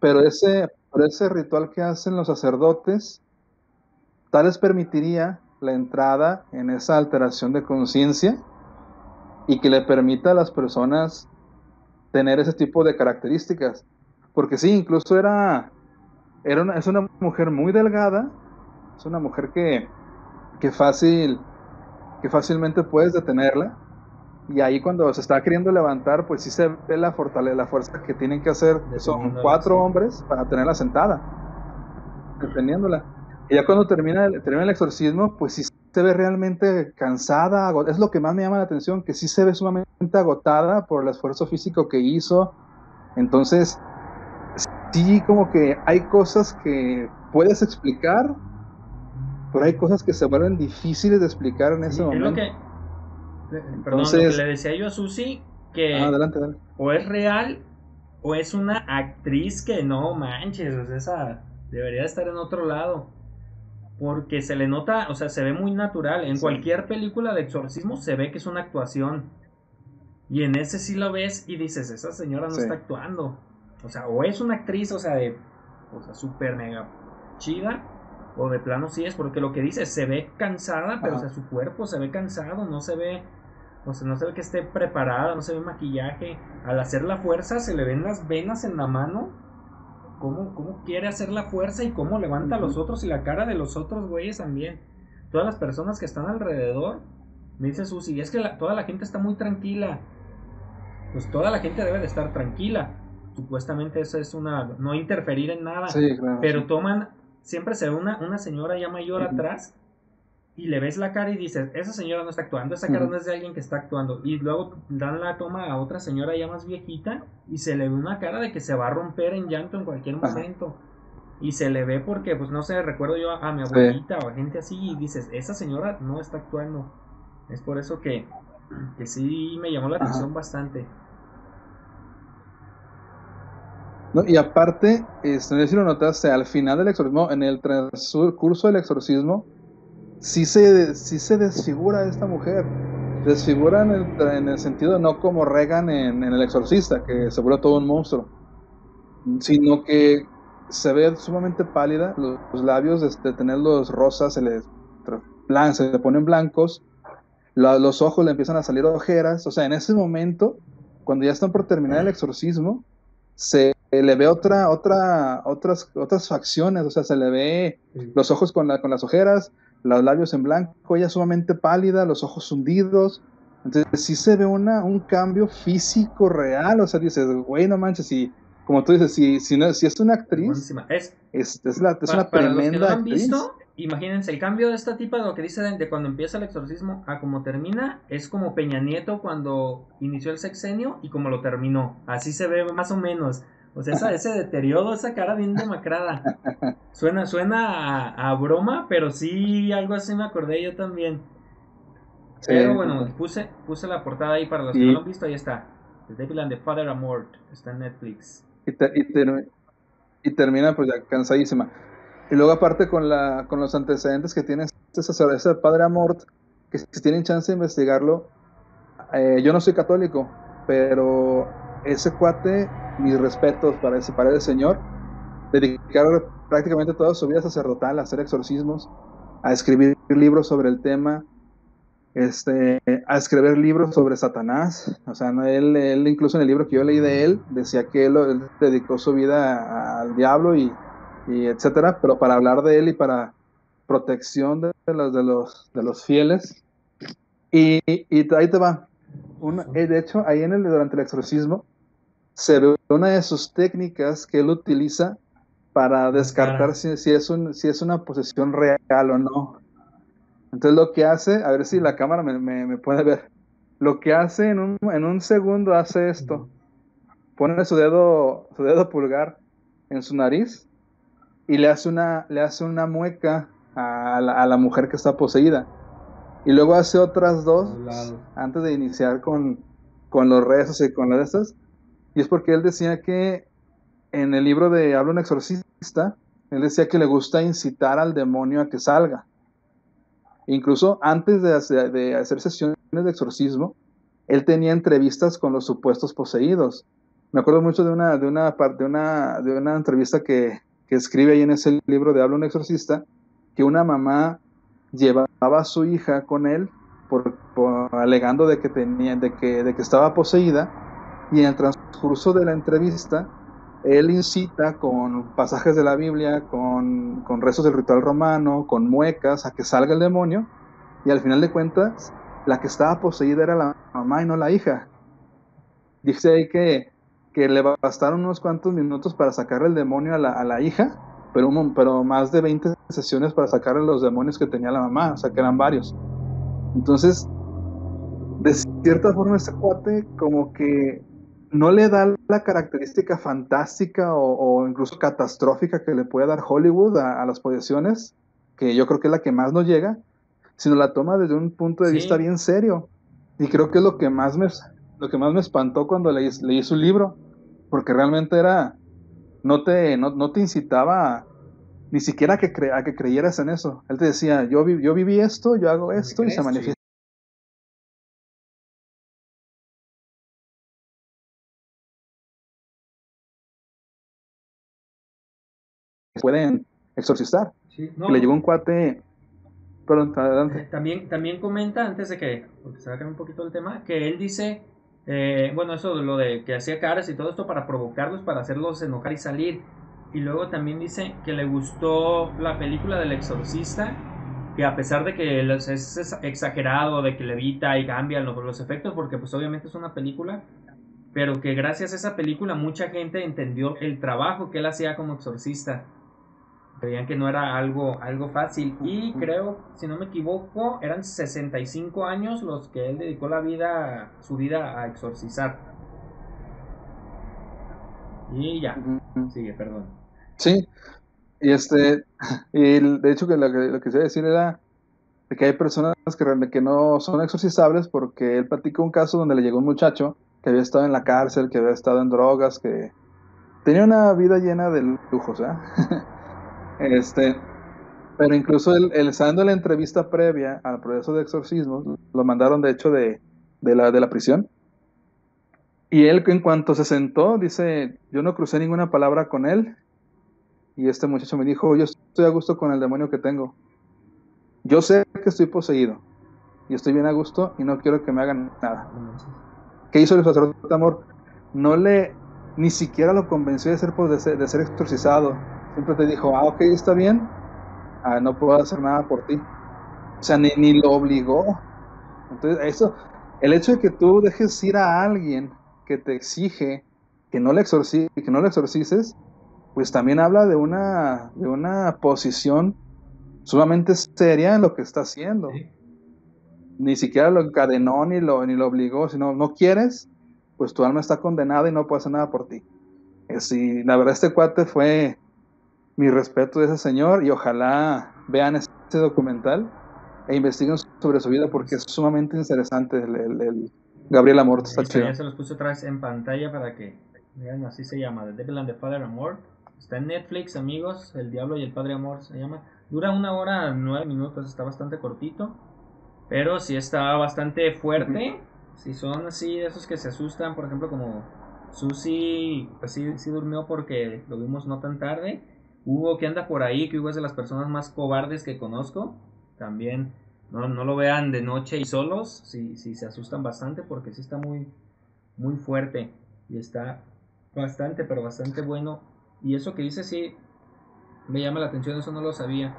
pero ese, por ese ritual que hacen los sacerdotes, tal vez permitiría la entrada en esa alteración de conciencia y que le permita a las personas tener ese tipo de características. Porque sí, incluso era, era una, es una mujer muy delgada, es una mujer que, que, fácil, que fácilmente puedes detenerla. Y ahí cuando se está queriendo levantar, pues sí se ve la fortaleza, la fuerza que tienen que hacer. Son cuatro hombres para tenerla sentada, deteniéndola. Y ya cuando termina, termina el exorcismo, pues sí se ve realmente cansada. Es lo que más me llama la atención, que sí se ve sumamente agotada por el esfuerzo físico que hizo. Entonces, sí, como que hay cosas que puedes explicar, pero hay cosas que se vuelven difíciles de explicar en ese momento. Lo que, perdón, lo que le decía yo a Susi, que ah, adelante, adelante. o es real o es una actriz que no manches, o sea, esa debería estar en otro lado. Porque se le nota, o sea, se ve muy natural. En cualquier película de exorcismo se ve que es una actuación. Y en ese sí lo ves y dices, esa señora no está actuando. O sea, o es una actriz, o sea, de, o sea, súper mega chida, o de plano sí es, porque lo que dice, se ve cansada, pero o sea, su cuerpo se ve cansado, no se ve, o sea, no se ve que esté preparada, no se ve maquillaje. Al hacer la fuerza se le ven las venas en la mano cómo, quiere hacer la fuerza y cómo levanta a los otros y la cara de los otros güeyes también. Todas las personas que están alrededor, me dice Susi, es que toda la gente está muy tranquila. Pues toda la gente debe de estar tranquila. Supuestamente eso es una, no interferir en nada. pero toman, siempre se ve una, una señora ya mayor atrás y le ves la cara y dices, esa señora no está actuando, esa cara no es de alguien que está actuando. Y luego dan la toma a otra señora ya más viejita y se le ve una cara de que se va a romper en llanto en cualquier momento. Y se le ve porque, pues no sé, recuerdo yo a, mi abuelita o a gente así y dices, esa señora no está actuando. Es por eso que, que sí me llamó la atención bastante. No, y aparte, este, no sé si lo notaste, al final del exorcismo, en el transcurso del exorcismo, sí se, se desfigura esta mujer. Desfigura en el, en el sentido no como Regan en, El Exorcista, que se vuelve todo un monstruo, sino que se ve sumamente pálida, los, labios de, de, tenerlos rosas se le, se le ponen blancos, los ojos le empiezan a salir ojeras, o sea, en ese momento, cuando ya están por terminar el exorcismo, se le ve otra, otra, otras, otras facciones, o sea, se le ve los ojos con, la, con las ojeras, los labios en blanco, ella sumamente pálida, los ojos hundidos. Entonces sí se ve una, un cambio físico real, o sea, dices, güey, no manches, si, como tú dices, si, si, no, si es una actriz, es, es, es, la, es una tremenda han actriz. Imagínense, el cambio de esta tipa, lo que dice de, cuando empieza el exorcismo a como termina, es como Peña Nieto cuando inició el sexenio y como lo terminó. Así se ve más o menos. O sea, ese deterioro, esa cara bien demacrada. Suena, suena a, broma, pero sí, algo así me acordé yo también. Pero bueno, puse, puse la portada ahí para los que no lo han visto, ahí está. The Devil and the Father Amort, está en Netflix. Y, y, termina pues ya cansadísima. Y luego aparte con, la, con los antecedentes que tiene ese, ese Padre Amort, que si tienen chance de investigarlo, eh, yo no soy católico, pero ese cuate mis respetos para ese, para ese señor, dedicar prácticamente toda su vida sacerdotal a hacer exorcismos, a escribir libros sobre el tema, este, a escribir libros sobre Satanás. O sea, él, él, incluso en el libro que yo leí de él, decía que él, dedicó su vida al diablo y, y, etcétera, pero para hablar de él y para, protección de, los, de, los, de los fieles. Y, y ahí te va. Una, eh, de hecho, ahí en el, durante el exorcismo se ve una de sus técnicas que él utiliza para descartar si, si, es un, si es una posesión real o no. Entonces lo que hace, a ver si la cámara me, me, puede ver, lo que hace en un, en un, segundo hace esto. Pone su dedo, su dedo pulgar en su nariz y le hace una, le hace una mueca a la, a la mujer que está poseída. Y luego hace otras dos antes de iniciar con, con los rezos y con las de estas. Y es porque él decía que en el libro de Habla un exorcista, él decía que le gusta incitar al demonio a que salga. Incluso antes de hacer, sesiones de exorcismo, él tenía entrevistas con los supuestos poseídos. Me acuerdo mucho de una, de una, de una, de una entrevista que, que escribe ahí en ese libro de Habla un exorcista, que una mamá llevaba a su hija con él por, alegando de que, tenía, de, que, de que estaba poseída y en el transcurso de la entrevista él incita con pasajes de la Biblia, con, con rezos del ritual romano, con muecas a que salga el demonio y al final de cuentas la que estaba poseída era la mamá y no la hija. Dice ahí que, que le bastaron unos cuantos minutos para sacarle el demonio a la, a la hija pero, pero más de 20 sesiones para sacarle los demonios que tenía la mamá, o sea que eran varios. Entonces, de cierta forma, este cuate como que no le da la característica fantástica o, incluso catastrófica que le puede dar Hollywood a, las posesiones, que yo creo que es la que más nos llega, sino la toma desde un punto de vista bien serio. Y creo que es lo que más me, lo que más me espantó cuando leí, leí su libro, porque realmente era, no te, no, te incitaba ni siquiera a que, a que creyeras en eso. Él te decía, yo, yo viví esto, yo hago esto y se manifiesta. Pueden exorcistar. Le llegó un cuate. Perdón, adelante. Eh, también, también comenta, antes de que, porque se va un poquito el tema, que él dice eh, bueno, eso lo de que hacía caras y todo esto para provocarlos, para hacerlos enojar y salir. Y luego también dice que le gustó la película del exorcista, que a pesar de que es exagerado, de que levita y cambian los, los efectos, porque pues obviamente es una película, pero que gracias a esa película mucha gente entendió el trabajo que él hacía como exorcista Creían que no era algo, algo fácil. Y creo, si no me equivoco, eran 65 años los que él dedicó la vida, su vida a exorcizar. Y ya, sigue, perdón. Sí, y este, y de hecho que lo que, lo que quería decir era que hay personas que, que no son exorcizables porque él platicó un caso donde le llegó un muchacho que había estado en la cárcel, que había estado en drogas, que tenía una vida llena de lujos, ¿eh? Este, pero incluso el, el estando la entrevista previa al proceso de exorcismo, lo mandaron de hecho de, de, la, de la prisión. Y él en cuanto se sentó, dice, yo no crucé ninguna palabra con él. Y este muchacho me dijo, yo estoy a gusto con el demonio que tengo. Yo sé que estoy poseído. Y estoy bien a gusto y no quiero que me hagan nada. ¿Qué hizo el sacerdote amor? No le, ni siquiera lo convenció de ser, de ser, de ser exorcizado Siempre te dijo, ah, ok, está bien, ah, no puedo hacer nada por ti. O sea, ni, ni lo obligó. Entonces, eso, el hecho de que tú dejes ir a alguien que te exige que no le, exorci que no le exorcices, pues también habla de una, de una posición sumamente seria en lo que está haciendo. Ni siquiera lo encadenó ni lo, ni lo obligó, sino no quieres, pues tu alma está condenada y no puede hacer nada por ti. Sí, la verdad este cuate fue mi respeto de ese señor y ojalá vean este documental e investiguen sobre su vida porque es sumamente interesante el, Gabriel Amor. Está chido. Ya se los puse otra vez en pantalla para que vean, así se llama, The Devil and the Father Amor. Está en Netflix, amigos, El Diablo y el Padre Amor se llama. Dura una hora, nueve minutos, está bastante cortito. Pero sí está bastante fuerte. Si son así de esos que se asustan, por ejemplo, como Susi, pues sí, sí durmió porque lo vimos no tan tarde. Hugo que anda por ahí, que Hugo es de las personas más cobardes que conozco. También no, no lo vean de noche y solos, si, si se asustan bastante, porque sí está muy, muy fuerte. Y está bastante, pero bastante bueno. Y eso que dice sí me llama la atención, eso no lo sabía.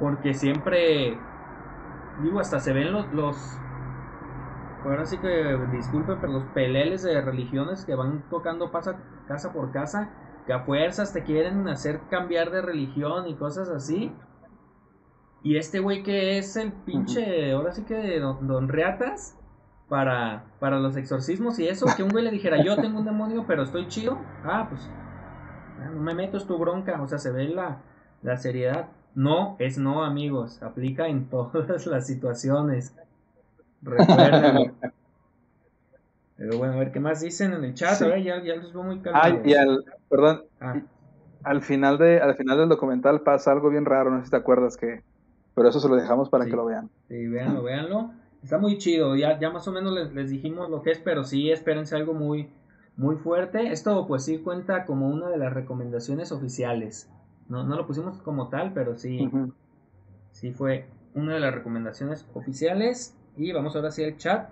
Porque siempre, digo, hasta se ven los, los ahora sí que disculpen, pero los peleles de religiones que van tocando casa por casa, que a fuerzas te quieren hacer cambiar de religión y cosas así. Y este güey que es el pinche, ahora sí que don, don Reatas, para, para los exorcismos y eso, que un güey le dijera, yo tengo un demonio, pero estoy chido. Ah, pues, no me meto, es tu bronca. O sea, se ve la, la seriedad. No es no, amigos. Aplica en *laughs* todas las situaciones. Recuerden. *laughs* Pero bueno, a ver qué más dicen en el chat. Sí. A ver, ya, ya los veo muy Ah, calmados. y al, perdón, Ah, al final de, al final del documental pasa algo bien raro, no sé si te acuerdas que, pero eso se lo dejamos para Sí. que lo vean. sí, véanlo, véanlo. Está muy chido. Ya, ya más o menos les, les dijimos lo que es, pero sí, espérense algo muy, muy fuerte. Esto, pues sí, cuenta como una de las recomendaciones oficiales. No, no lo pusimos como tal, pero sí. Sí, fue una de las recomendaciones oficiales. Y vamos ahora sí al chat.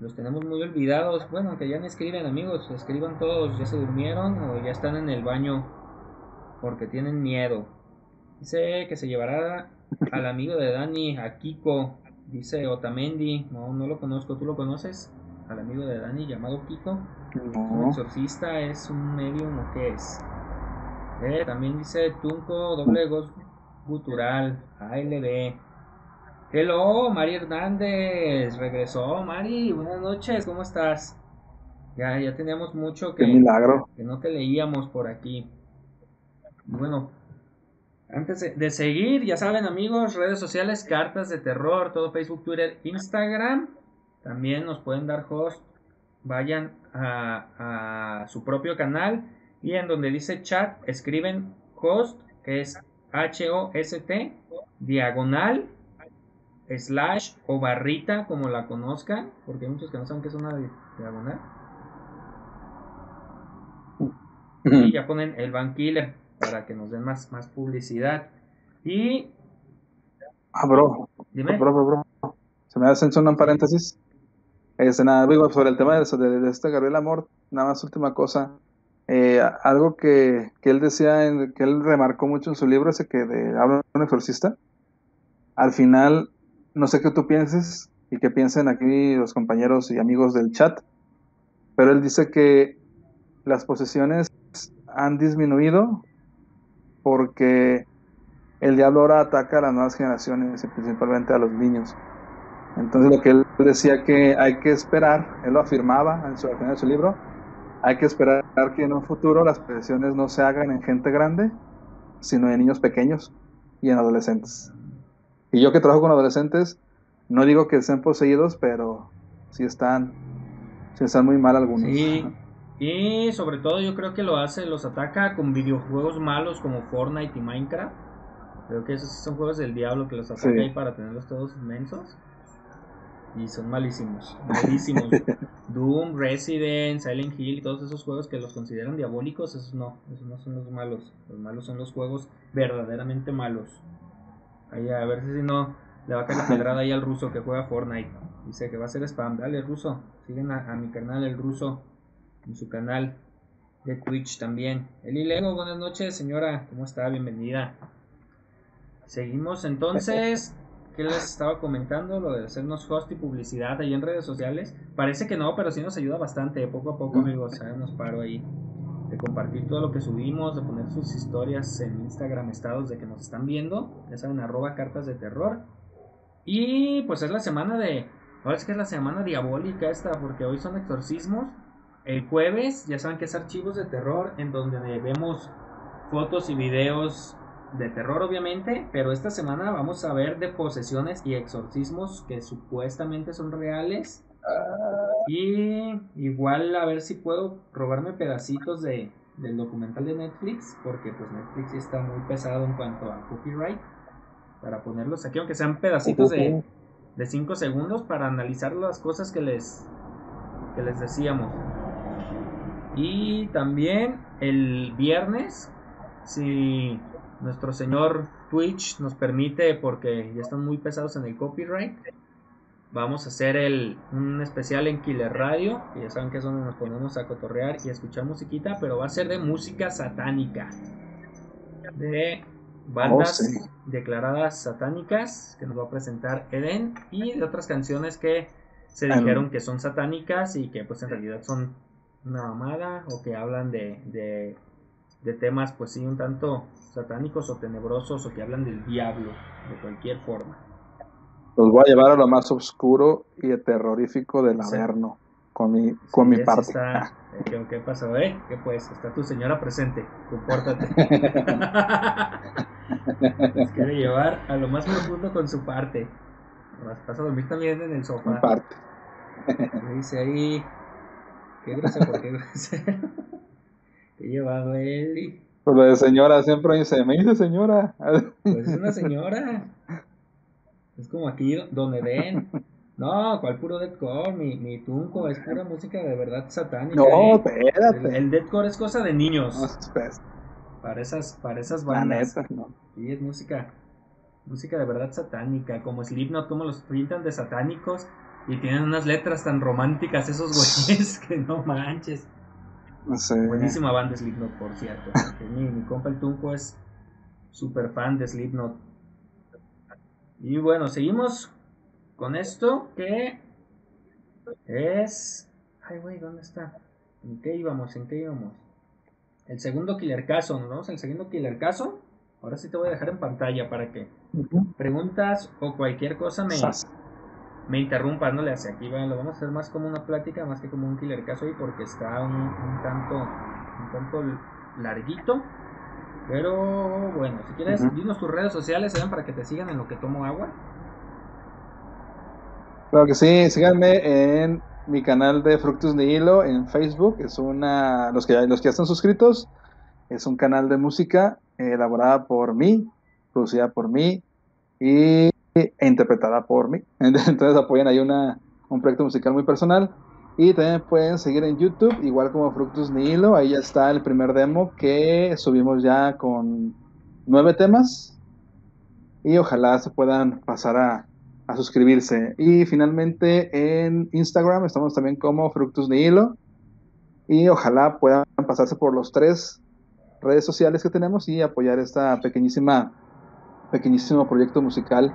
Los tenemos muy olvidados. Bueno, aunque ya no escriben, amigos. Escriban todos. Ya se durmieron o ya están en el baño porque tienen miedo. Dice que se llevará al amigo de Dani, a Kiko. Dice Otamendi. No, no lo conozco. ¿Tú lo conoces? Al amigo de Dani llamado Kiko. ¿Un exorcista es un medium o qué es? Eh, también dice Tunco, doble voz gutural, ALB. Hello, Mari Hernández, regresó Mari, buenas noches, ¿cómo estás? Ya, ya teníamos mucho que, milagro. que no te leíamos por aquí. Bueno, antes de, de seguir, ya saben amigos, redes sociales, cartas de terror, todo Facebook, Twitter, Instagram. También nos pueden dar host. Vayan a, a su propio canal y en donde dice chat escriben host, que es H-O-S-T, diagonal, slash o barrita, como la conozcan, porque hay muchos que no saben qué es una di- diagonal. Y ya ponen el Bankiller para que nos den más, más publicidad. Y Ah, bro, dime, bro, bro, bro. Se me hace un paréntesis. Este, nada, digo, sobre el tema de, de, de este Gabriel Amor, nada más última cosa. Eh, algo que, que él decía, en- que él remarcó mucho en su libro, ese que de, habla de un exorcista. Al final, no sé qué tú pienses y qué piensen aquí los compañeros y amigos del chat, pero él dice que las posesiones han disminuido porque el diablo ahora ataca a las nuevas generaciones y principalmente a los niños. Entonces lo que él decía que hay que esperar, él lo afirmaba en su, al final de su libro, hay que esperar que en un futuro las posesiones no se hagan en gente grande, sino en niños pequeños y en adolescentes. Y yo que trabajo con adolescentes, no digo que estén poseídos, pero sí están, sí están muy mal algunos. Sí, y sobre todo yo creo que lo hace, los ataca con videojuegos malos como Fortnite y Minecraft. Creo que esos son juegos del diablo que los ataca Sí. ahí para tenerlos todos inmensos. Y son malísimos, malísimos. *laughs* Doom, Resident, Silent Hill, todos esos juegos que los consideran diabólicos, esos no, esos no son los malos. Los malos son los juegos verdaderamente malos. Ahí a ver si no le va a caer la pedrada ahí al ruso que juega Fortnite. Dice que va a ser spam. Dale, ruso. Siguen a, a mi canal, el ruso. En su canal de Twitch también. Eli Lego, buenas noches, señora. ¿Cómo está? Bienvenida. Seguimos entonces. ¿Qué les estaba comentando? Lo de hacernos host y publicidad ahí en redes sociales. Parece que no, pero sí nos ayuda bastante. Poco a poco, amigos. Nos paro ahí. De compartir todo lo que subimos, de poner sus historias en Instagram, estados de que nos están viendo. Ya saben, arroba cartas de terror. Y pues es la semana de. Ahora es que es la semana diabólica esta, porque hoy son exorcismos. El jueves, ya saben que es archivos de terror, en donde vemos fotos y videos de terror, obviamente. Pero esta semana vamos a ver de posesiones y exorcismos que supuestamente son reales. Y igual a ver si puedo robarme pedacitos de, del documental de Netflix, porque pues Netflix sí está muy pesado en cuanto a copyright. Para ponerlos aquí, aunque sean pedacitos de, de 5 segundos para analizar las cosas que les, que les decíamos. Y también el viernes, si nuestro señor Twitch nos permite, porque ya están muy pesados en el copyright, vamos a hacer el, un especial en Killer Radio, que ya saben que es donde nos ponemos a cotorrear y a escuchar musiquita, pero va a ser de música satánica. De bandas Oh, sí. declaradas satánicas que nos va a presentar Eden y de otras canciones que se dijeron que son satánicas y que pues en realidad son una mamada o que hablan de, de, de temas pues sí un tanto satánicos o tenebrosos o que hablan del diablo de cualquier forma. Los voy a llevar a lo más oscuro y terrorífico del Sí. Averno. Con mi, con mi parte. está. ¿Qué, qué pasó, eh? ¿Qué pues? Está tu señora presente. Compórtate. *laughs* Nos quiere llevar a lo más profundo con su parte. Vas vas a dormir también en el mi sofá. parte. Me dice ahí. Qué grosero, qué grosero. *laughs* Qué llevado él. Pero lo de señora siempre dice, me dice señora. Pues es una señora. Es como aquí donde ven. No, ¿cuál puro deathcore? Mi, mi tunco es pura música de verdad satánica. No, ¿eh? El, espérate. el deathcore es cosa de No, niños. espérate. Para esas, para esas La bandas. neta, no. Sí, es música. Música de verdad satánica. Como Slipknot, como los pintan de satánicos. Y tienen unas letras tan románticas esos güeyes *laughs* que no manches. No sé. Buenísima banda Slipknot, por cierto. Mi, mi compa el Tunco es super fan de Slipknot. Y bueno, seguimos con esto que es... Ay, güey, ¿dónde está? ¿En qué íbamos? ¿En qué íbamos? El segundo killer caso, ¿nos vamos al segundo killer caso? Ahora sí te voy a dejar en pantalla para que preguntas o cualquier cosa me, Sas. me interrumpas, no le hace aquí, va, lo vamos a hacer más como una plática, más que como un killer caso hoy, porque está un, un tanto, un tanto larguito. Pero bueno, si quieres, Ujú. dinos tus redes sociales, ¿saben? Para que te sigan en lo que tomo agua. Claro que sí, síganme en mi canal de Fructus de Hilo en Facebook. Es una, los que, ya- los que ya están suscritos, es un canal de música eh, elaborada por mí, producida por mí y, e interpretada por mí. *laughs* Entonces apoyan ahí una, un proyecto musical muy personal. Y también pueden seguir en YouTube, igual como Fructus Nihilo. Ahí ya está el primer demo que subimos ya con nueve temas. Y ojalá se puedan pasar a, a suscribirse. Y finalmente en Instagram estamos también como Fructus Nihilo. Y ojalá puedan pasarse por los tres redes sociales que tenemos y apoyar esta pequeñísima, pequeñísimo proyecto musical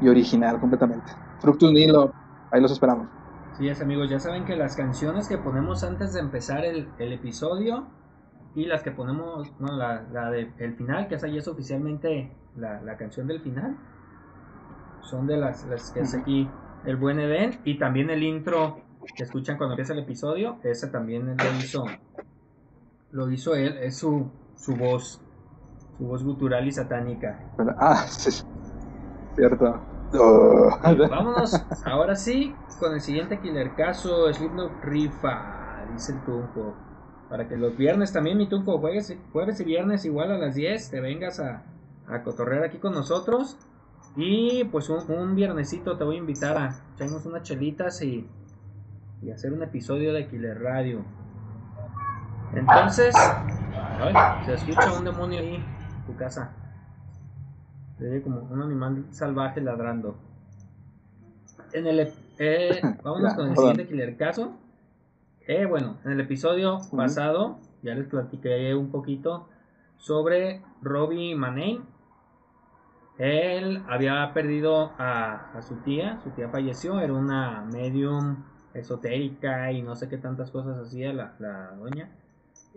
y original completamente. Fructus Nihilo, ahí los esperamos. Sí, es amigos, ya saben que las canciones que ponemos antes de empezar el, el episodio y las que ponemos, no, la, la de el final, que esa ya es oficialmente la, la canción del final, son de las, las que hace aquí el buen Eden y también el intro que escuchan cuando empieza el episodio, ese también lo hizo, lo hizo él, es su, su voz, su voz gutural y satánica. Ah, *laughs* sí, cierto. Oh. Vámonos ahora sí con el siguiente killer caso, Slipknot Rifa, dice el Tunco. Para que los viernes también, mi Tunco, jueves, jueves y viernes igual a las 10, te vengas a, a cotorrear aquí con nosotros. Y pues un, viernesito te voy a invitar a echarnos unas chelitas y, y hacer un episodio de Killer Radio. Entonces, se escucha un demonio ahí en tu casa. Se oye como un animal salvaje ladrando. En el, eh, *laughs* vámonos con el siguiente killer caso. Eh, bueno, en el episodio pasado ya les platiqué un poquito sobre Robbie Manane. Él había perdido a, a su tía, su tía falleció, era una medium esotérica y no sé qué tantas cosas hacía la, la doña.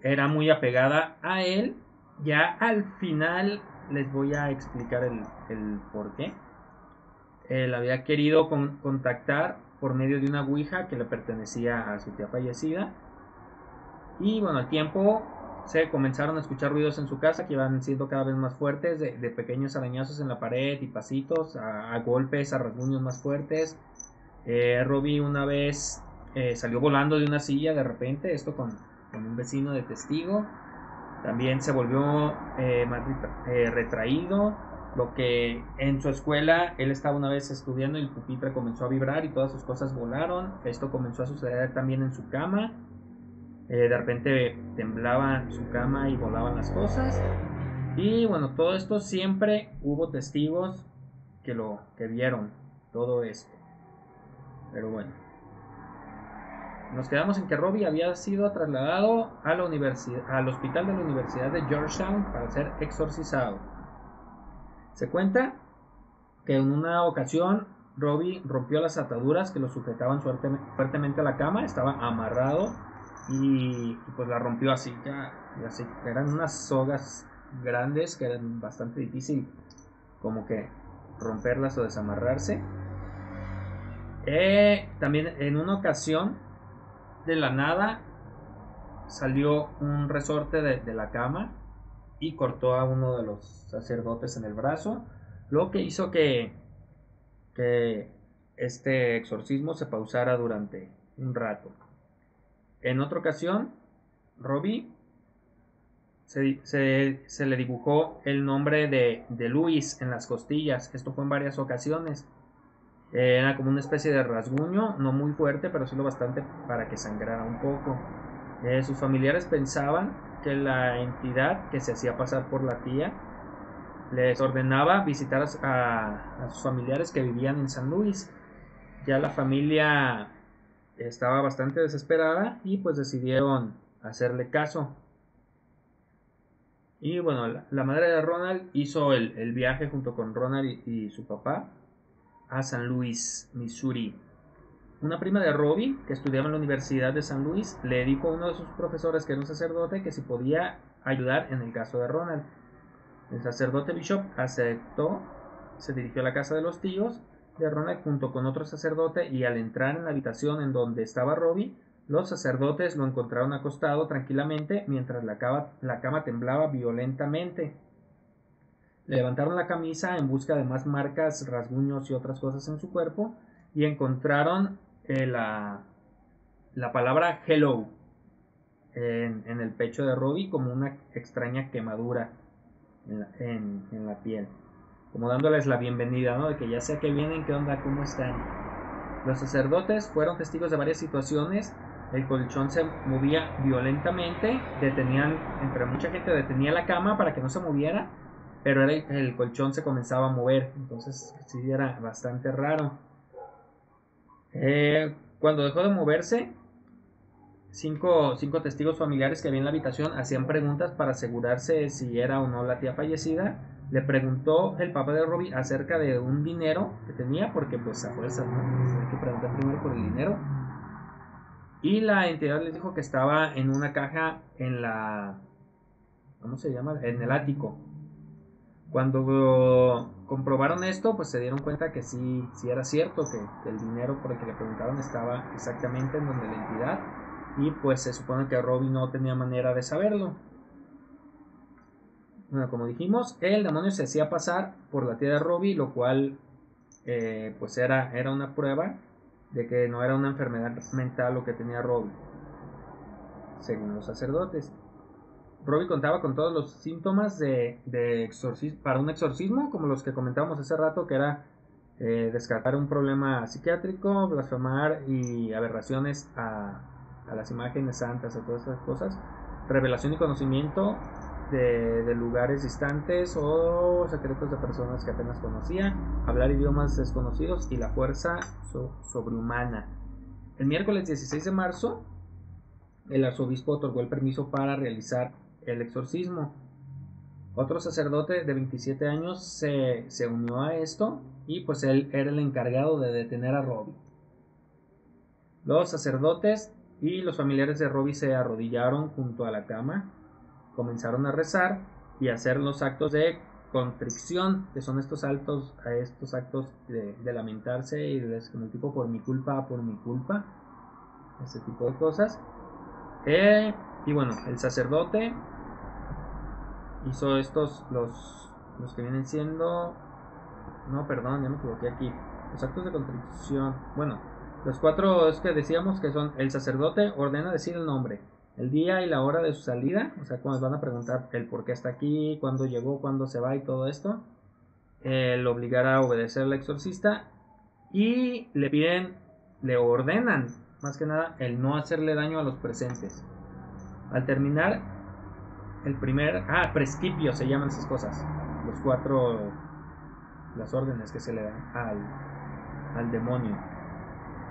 Era muy apegada a él. Ya al final les voy a explicar el, el por qué. Él había querido con- contactar por medio de una ouija que le pertenecía a su tía fallecida. Y bueno, al tiempo se comenzaron a escuchar ruidos en su casa que iban siendo cada vez más fuertes, de, pequeños arañazos en la pared y pasitos, a, golpes, a rasguños más fuertes. Eh, Robbie una vez eh, salió volando de una silla de repente, esto con un vecino de testigo. También se volvió eh, más eh, retraído, lo que en su escuela él estaba una vez estudiando y el pupitre comenzó a vibrar y todas sus cosas volaron. Esto comenzó a suceder también en su cama. Eh, de repente temblaba su cama y volaban las cosas. Y bueno, todo esto siempre hubo testigos que lo que vieron todo esto. Pero bueno. Nos quedamos en que Robbie había sido trasladado a la al hospital de la Universidad de Georgetown para ser exorcizado. Se cuenta que en una ocasión Robbie rompió las ataduras que lo sujetaban fuertemente a la cama, estaba amarrado y, pues la rompió así, ya. Eran unas sogas grandes que eran bastante difícil como que romperlas o desamarrarse. Eh, también en una ocasión de la nada salió un resorte de, la cama y cortó a uno de los sacerdotes en el brazo, lo que hizo que, que este exorcismo se pausara durante un rato. En otra ocasión, Robbie se, se, le dibujó el nombre de, de, Luis en las costillas. Esto fue en varias ocasiones. Era como una especie de rasguño, no muy fuerte, pero solo bastante para que sangrara un poco. Eh, sus familiares pensaban que la entidad que se hacía pasar por la tía les ordenaba visitar a, sus familiares que vivían en San Luis. Ya la familia estaba bastante desesperada y pues decidieron hacerle caso. Y bueno, la, madre de Ronald hizo el, viaje junto con Ronald y su papá a San Luis, Missouri. Una prima de Robbie, que estudiaba en la Universidad de San Luis, le dijo a uno de sus profesores, que era un sacerdote, que si podía ayudar en el caso de Ronald. El sacerdote Bishop aceptó, se dirigió a la casa de los tíos de Ronald junto con otro sacerdote y al entrar en la habitación en donde estaba Robbie, los sacerdotes lo encontraron acostado tranquilamente mientras la cama, la cama temblaba violentamente. Levantaron la camisa en busca de más marcas, rasguños y otras cosas en su cuerpo y encontraron la, la, palabra hello en, el pecho de Robbie como una extraña quemadura en la, piel. Como dándoles la bienvenida, ¿no? De que ya sé que vienen, qué onda, cómo están. Los sacerdotes fueron testigos de varias situaciones. El colchón se movía violentamente, detenían, entre mucha gente detenía la cama para que no se moviera, pero el colchón se comenzaba a mover, entonces sí era bastante raro. Eh, cuando dejó de moverse, cinco, cinco, testigos familiares que había en la habitación hacían preguntas para asegurarse si era o no la tía fallecida. Le preguntó el papá de Robbie acerca de un dinero que tenía, porque pues a fuerza, ¿no? hay que preguntar primero por el dinero. Y la entidad les dijo que estaba en una caja en la... ¿Cómo se llama? En el ático. Cuando comprobaron esto, pues se dieron cuenta que sí, sí era cierto, que, el dinero por el que le preguntaron estaba exactamente en donde la entidad, y pues se supone que Robbie no tenía manera de saberlo. Bueno, como dijimos, el demonio se hacía pasar por la tía de Robbie, lo cual eh, pues era, era una prueba de que no era una enfermedad mental lo que tenía Robbie, según los sacerdotes. Robbie contaba con todos los síntomas de, para un exorcismo, como los que comentábamos hace rato, que era eh, descartar un problema psiquiátrico, blasfemar y aberraciones a, las imágenes santas, a todas esas cosas, revelación y conocimiento de, lugares distantes o secretos de personas que apenas conocía, hablar idiomas desconocidos y la fuerza sobrehumana. El miércoles 16 de marzo, el arzobispo otorgó el permiso para realizar el exorcismo. Otro sacerdote de 27 años se, unió a esto y pues él era el encargado de detener a Robbie. Los sacerdotes y los familiares de Robbie se arrodillaron junto a la cama, comenzaron a rezar y a hacer los actos de contrición, que son estos actos, estos actos de, lamentarse y de como tipo por mi culpa, por mi culpa, ese tipo de cosas. Eh, y bueno, el sacerdote hizo estos, los, los que vienen siendo... No, perdón, ya me equivoqué aquí. Los actos de contrición. Bueno, los cuatro es que decíamos que son el sacerdote ordena decir el nombre, el día y la hora de su salida, o sea, cuando van a preguntar el por qué está aquí, cuándo llegó, cuándo se va y todo esto, el obligar a obedecer al exorcista y le piden, le ordenan, más que nada, el no hacerle daño a los presentes. Al terminar, el primer, ah, presquipio se llaman esas cosas, los cuatro, las órdenes que se le dan al, al demonio,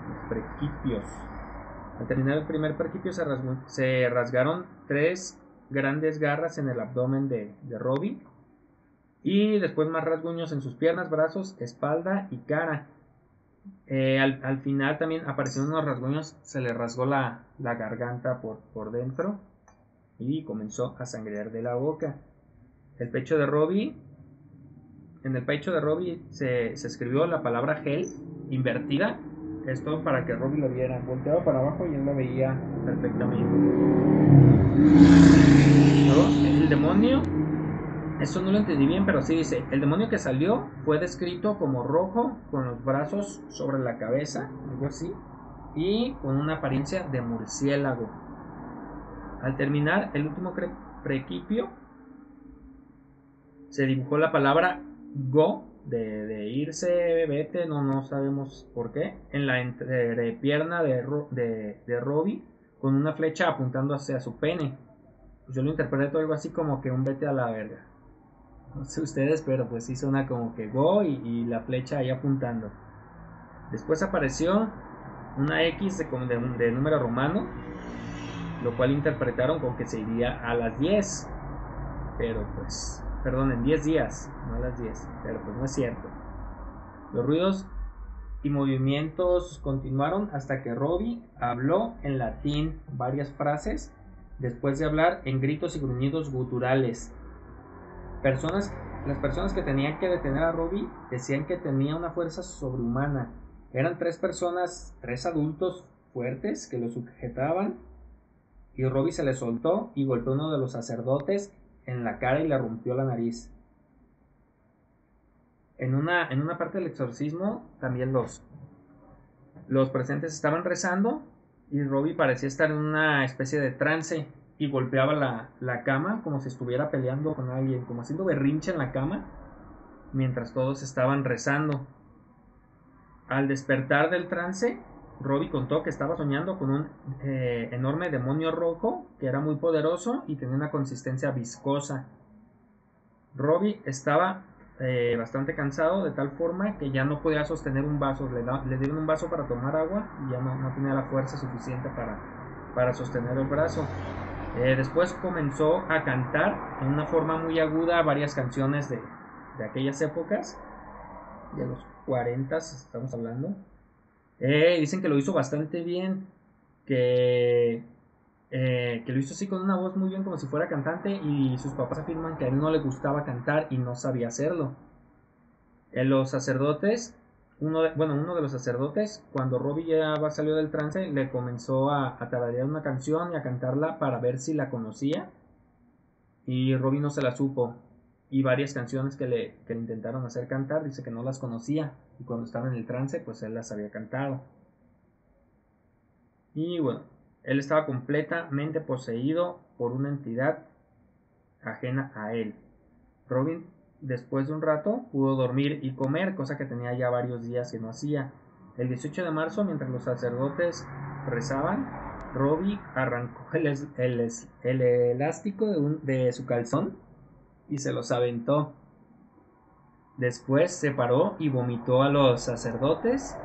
los presquipios. Al terminar el primer presquipio se, se rasgaron tres grandes garras en el abdomen de, de Robbie. Y después más rasguños en sus piernas, brazos, espalda y cara. Eh, al, al, final también aparecieron unos rasguños, se le rasgó la, la garganta por, por dentro y comenzó a sangrear de la boca. El pecho de Robbie, en el pecho de Robbie se, se escribió la palabra gel invertida. Esto para que Robbie lo viera. Volteaba para abajo y él lo veía perfectamente. El demonio eso no lo entendí bien, pero sí dice, el demonio que salió fue descrito como rojo, con los brazos sobre la cabeza, algo así, y con una apariencia de murciélago. Al terminar el último prequipio, se dibujó la palabra go, de, irse, vete, no, no sabemos por qué, en la entrepierna de, de, Robbie, con una flecha apuntando hacia su pene. Yo lo interpreto algo así como que un vete a la verga. No sé ustedes, pero pues sí suena como que go y, la flecha ahí apuntando. Después apareció una X de, número romano, lo cual interpretaron como que se iría a las 10. Pero pues, perdón, en 10 días, no a las 10. Pero pues no es cierto. Los ruidos y movimientos continuaron hasta que Robbie habló en latín varias frases, después de hablar en gritos y gruñidos guturales Personas, las personas que tenían que detener a Robbie decían que tenía una fuerza sobrehumana. Eran tres personas, tres adultos fuertes que lo sujetaban y Robbie se le soltó y golpeó a uno de los sacerdotes en la cara y le rompió la nariz. En una, en una parte del exorcismo también los, los presentes estaban rezando y Robbie parecía estar en una especie de trance y golpeaba la, cama como si estuviera peleando con alguien, como haciendo berrinche en la cama, mientras todos estaban rezando. Al despertar del trance, Robbie contó que estaba soñando con un eh, enorme demonio rojo que era muy poderoso y tenía una consistencia viscosa. Robbie estaba eh, bastante cansado de tal forma que ya no podía sostener un vaso. Le, le dieron un vaso para tomar agua y ya no, no tenía la fuerza suficiente para, para sostener el brazo. Eh, después comenzó a cantar en una forma muy aguda varias canciones de, aquellas épocas, de los 40 estamos hablando. Eh, dicen que lo hizo bastante bien, que, eh, que lo hizo así con una voz muy bien como si fuera cantante y sus papás afirman que a él no le gustaba cantar y no sabía hacerlo. los sacerdotes uno de, bueno, uno de los sacerdotes, cuando Robbie ya salió del trance, le comenzó a, a tararear una canción y a cantarla para ver si la conocía. Y Robbie no se la supo. Y varias canciones que le, que intentaron hacer cantar, dice que no las conocía. Y cuando estaba en el trance, pues él las había cantado. Y bueno, él estaba completamente poseído por una entidad ajena a él. Robin Después de un rato pudo dormir y comer, cosa que tenía ya varios días que no hacía. El 18 de marzo, mientras los sacerdotes rezaban, Robbie arrancó el, elástico de, de su calzón y se los aventó. Después se paró y vomitó a los sacerdotes.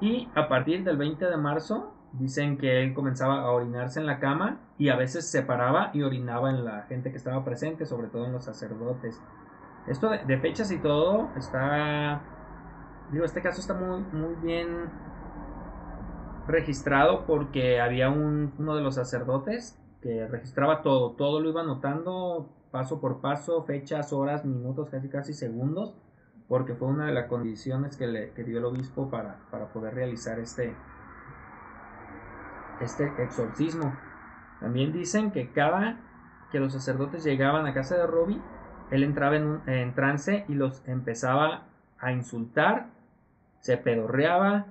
Y a partir del 20 de marzo Dicen que él comenzaba a orinarse en la cama y a veces se paraba y orinaba en la gente que estaba presente, sobre todo en los sacerdotes. Esto de, fechas y todo está... Digo, este caso está muy, muy bien registrado porque había un, uno de los sacerdotes que registraba todo, todo lo iba anotando paso por paso, fechas, horas, minutos, casi casi segundos, porque fue una de las condiciones que, le, que dio el obispo para, para poder realizar este, este exorcismo. También dicen que cada que los sacerdotes llegaban a casa de Robbie, él entraba en, un, trance y los empezaba a insultar, se pedorreaba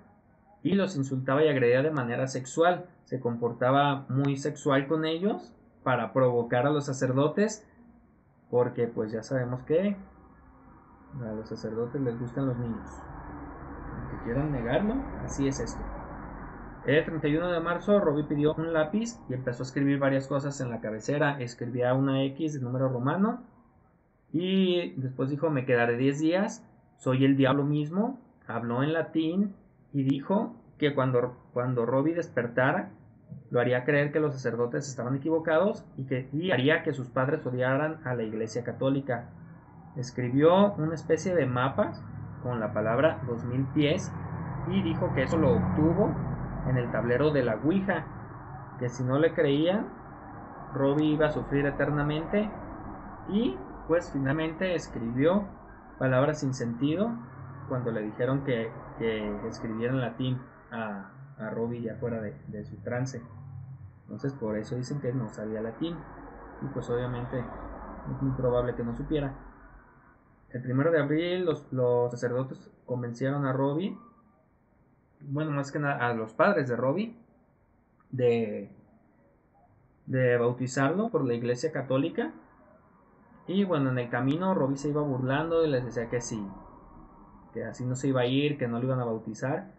y los insultaba y agredía de manera sexual. Se comportaba muy sexual con ellos para provocar a los sacerdotes, porque pues ya sabemos que a los sacerdotes les gustan los niños. Aunque quieran negarlo, así es esto. El 31 de marzo, Robbie pidió un lápiz y empezó a escribir varias cosas en la cabecera. Escribía una X de número romano y después dijo, me quedaré 10 días, soy el diablo mismo. Habló en latín y dijo que cuando, cuando Robbie despertara, lo haría creer que los sacerdotes estaban equivocados y que y haría que sus padres odiaran a la iglesia católica. escribió una especie de mapas con la palabra 2000 pies y dijo que eso lo obtuvo en el tablero de la Ouija, que si no le creían, Robbie iba a sufrir eternamente y pues finalmente escribió palabras sin sentido cuando le dijeron que, escribiera en latín a, a Robbie ya fuera de, su trance. Entonces por eso dicen que no sabía latín y pues obviamente es muy probable que no supiera. El primero de abril los, los sacerdotes convencieron a Robbie, bueno, más que nada a los padres de Robbie, de, de bautizarlo por la iglesia católica. Y bueno, en el camino Robbie se iba burlando y les decía que sí, que así no se iba a ir, que no lo iban a bautizar.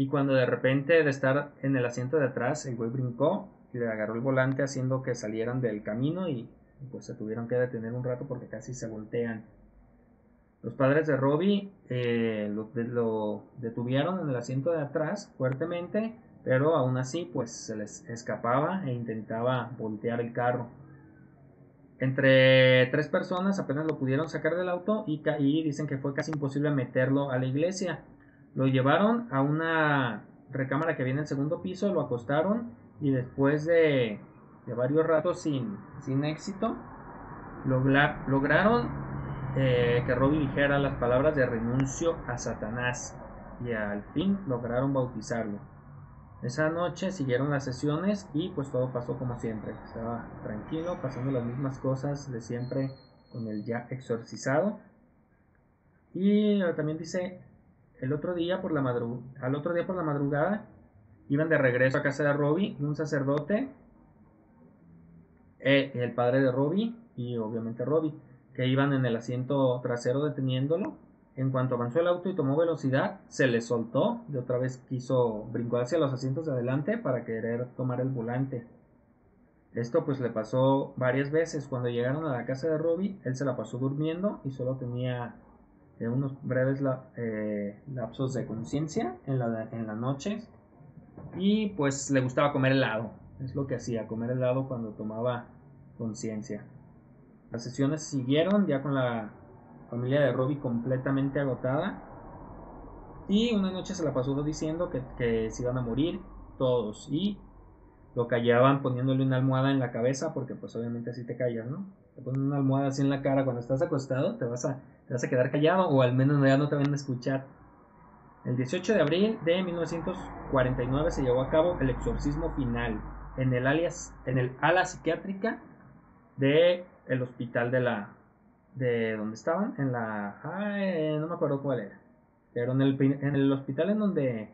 Y cuando de repente de estar en el asiento de atrás, el güey brincó y le agarró el volante haciendo que salieran del camino y pues se tuvieron que detener un rato porque casi se voltean. Los padres de Robbie eh, lo, detuvieron en el asiento de atrás fuertemente, pero aún así pues se les escapaba e intentaba voltear el carro. Entre tres personas apenas lo pudieron sacar del auto y, y dicen que fue casi imposible meterlo a la iglesia. Lo llevaron a una recámara que viene en el segundo piso, lo acostaron y después de, varios ratos sin, sin éxito, lograron eh, que Robbie dijera las palabras de renuncio a Satanás y al fin lograron bautizarlo. Esa noche siguieron las sesiones y pues todo pasó como siempre. Estaba tranquilo, pasando las mismas cosas de siempre con el ya exorcizado. Y también dice, el otro día por la al otro día por la madrugada iban de regreso a casa de Robbie un sacerdote, eh, el padre de Robbie y obviamente Robbie, que iban en el asiento trasero deteniéndolo. En cuanto avanzó el auto y tomó velocidad, se le soltó y otra vez quiso brincar hacia los asientos de adelante para querer tomar el volante. Esto pues le pasó varias veces. Cuando llegaron a la casa de Robbie, él se la pasó durmiendo y solo tenía eh, unos breves eh, lapsos de conciencia en la, en la noche y pues le gustaba comer helado. Es lo que hacía, comer helado cuando tomaba conciencia. Las sesiones siguieron ya con la familia de Robbie completamente agotada. Y una noche se la pasó diciendo que, se iban a morir todos. Y lo callaban poniéndole una almohada en la cabeza porque pues obviamente así te callas, ¿no? Te ponen una almohada así en la cara cuando estás acostado, te vas a, te vas a quedar callado o al menos ya no te van a escuchar. El 18 de abril de 1949 se llevó a cabo el exorcismo final en el, alias, en el ala psiquiátrica de el hospital de la de donde estaban en la no me acuerdo cuál era pero en el, en el hospital en donde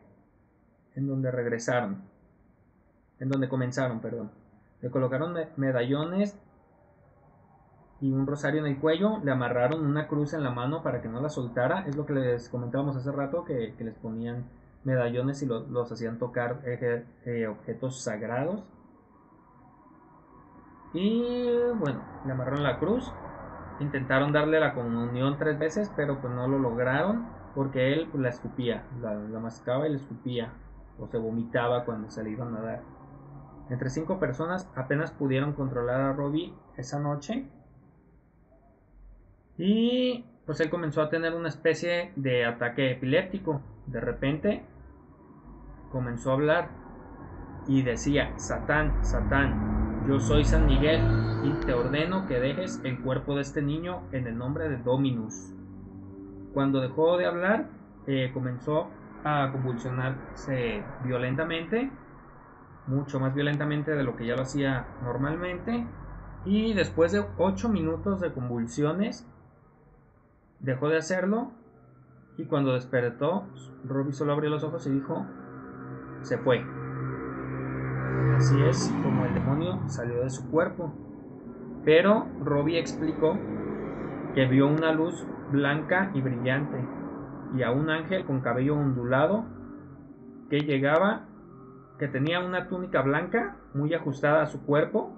en donde regresaron en donde comenzaron perdón le colocaron medallones y un rosario en el cuello, le amarraron una cruz en la mano para que no la soltara, es lo que les comentábamos hace rato, que, les ponían medallones y los hacían tocar eh, objetos sagrados. Y bueno, le amarraron la cruz, intentaron darle la comunión tres veces, pero pues no lo lograron porque él pues, la escupía, la, mascaba y la escupía, o se vomitaba cuando se a dar. Entre cinco personas apenas pudieron controlar a Robbie esa noche y pues él comenzó a tener una especie de ataque epiléptico. De repente comenzó a hablar y decía, Satán, Satán, yo soy San Miguel y te ordeno que dejes el cuerpo de este niño en el nombre de Dominus. Cuando dejó de hablar, eh, comenzó a convulsionarse violentamente, mucho más violentamente de lo que ya lo hacía normalmente. Y después de 8 minutos de convulsiones, Dejó de hacerlo y cuando despertó, Robbie solo abrió los ojos y dijo, se fue. Así es como el demonio salió de su cuerpo. Pero Robbie explicó que vio una luz blanca y brillante y a un ángel con cabello ondulado que llegaba, que tenía una túnica blanca muy ajustada a su cuerpo,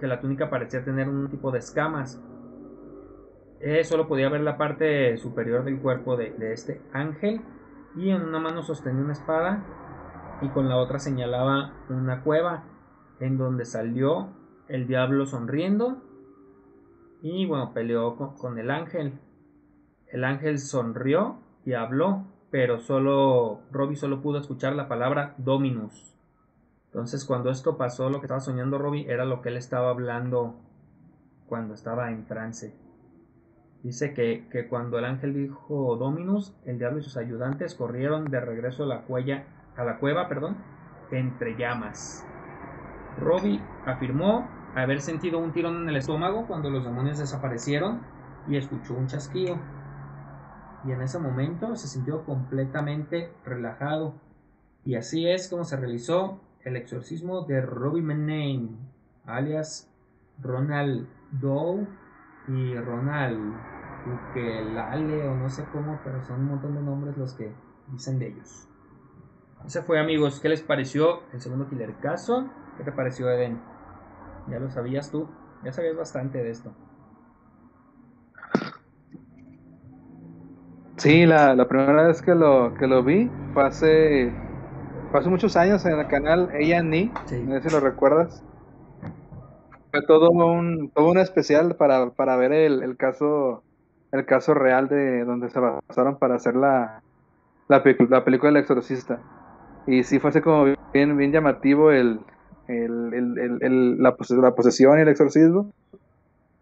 que la túnica parecía tener un tipo de escamas eh, solo podía ver la parte superior del cuerpo de, este ángel y en una mano sostenía una espada y con la otra señalaba una cueva en donde salió el diablo sonriendo Y bueno, peleó con, con el ángel. El ángel sonrió y habló, pero solo Robbie solo pudo escuchar la palabra Dominus. Entonces, cuando esto pasó, lo que estaba soñando Robbie era lo que él estaba hablando cuando estaba en trance. Dice que, que, cuando el ángel dijo Dominus, el diablo y sus ayudantes corrieron de regreso a la, cuella, a la cueva perdón, entre llamas. Robbie afirmó haber sentido un tirón en el estómago cuando los demonios desaparecieron y escuchó un chasquido. Y en ese momento se sintió completamente relajado. Y así es como se realizó el exorcismo de Robbie Manning, alias Ronald Doe y Ronald Ukelale o no sé cómo, pero son un montón de nombres los que dicen de ellos. Ese fue amigos, ¿qué les pareció el segundo killer caso? ¿Qué te pareció Eden? ¿Ya lo sabías tú? Ya sabías bastante de esto. Sí, la, la primera vez que lo, que lo vi fue hace, fue hace muchos años en el canal A&E, Sí. no sé si lo recuerdas. Todo un, todo un especial para, para ver el, el caso el caso real de donde se basaron para hacer la, la, la película del exorcista. Y sí fue como bien, bien llamativo el, el, el- el- la, la posesión y el exorcismo.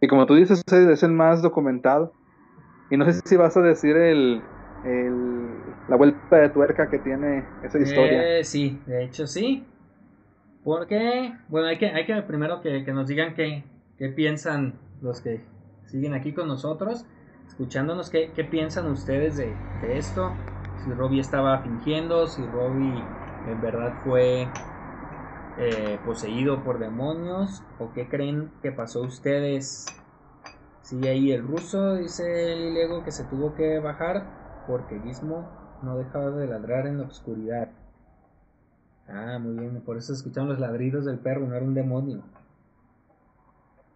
Y como tú dices, es el más documentado. Y no sé si vas a decir el- la vuelta de tuerca que tiene esa historia. Eh, sí, de hecho sí. Porque, bueno, hay que, hay que primero que, que nos digan qué, qué piensan los que siguen aquí con nosotros, escuchándonos, qué, qué piensan ustedes de, de esto. Si Robbie estaba fingiendo, si Robbie en verdad fue eh, poseído por demonios, o qué creen que pasó ustedes. Sigue ahí el ruso, dice Lilego que se tuvo que bajar porque Gizmo no dejaba de ladrar en la oscuridad. Ah, muy bien, por eso escucharon los ladridos del perro, no era un demonio.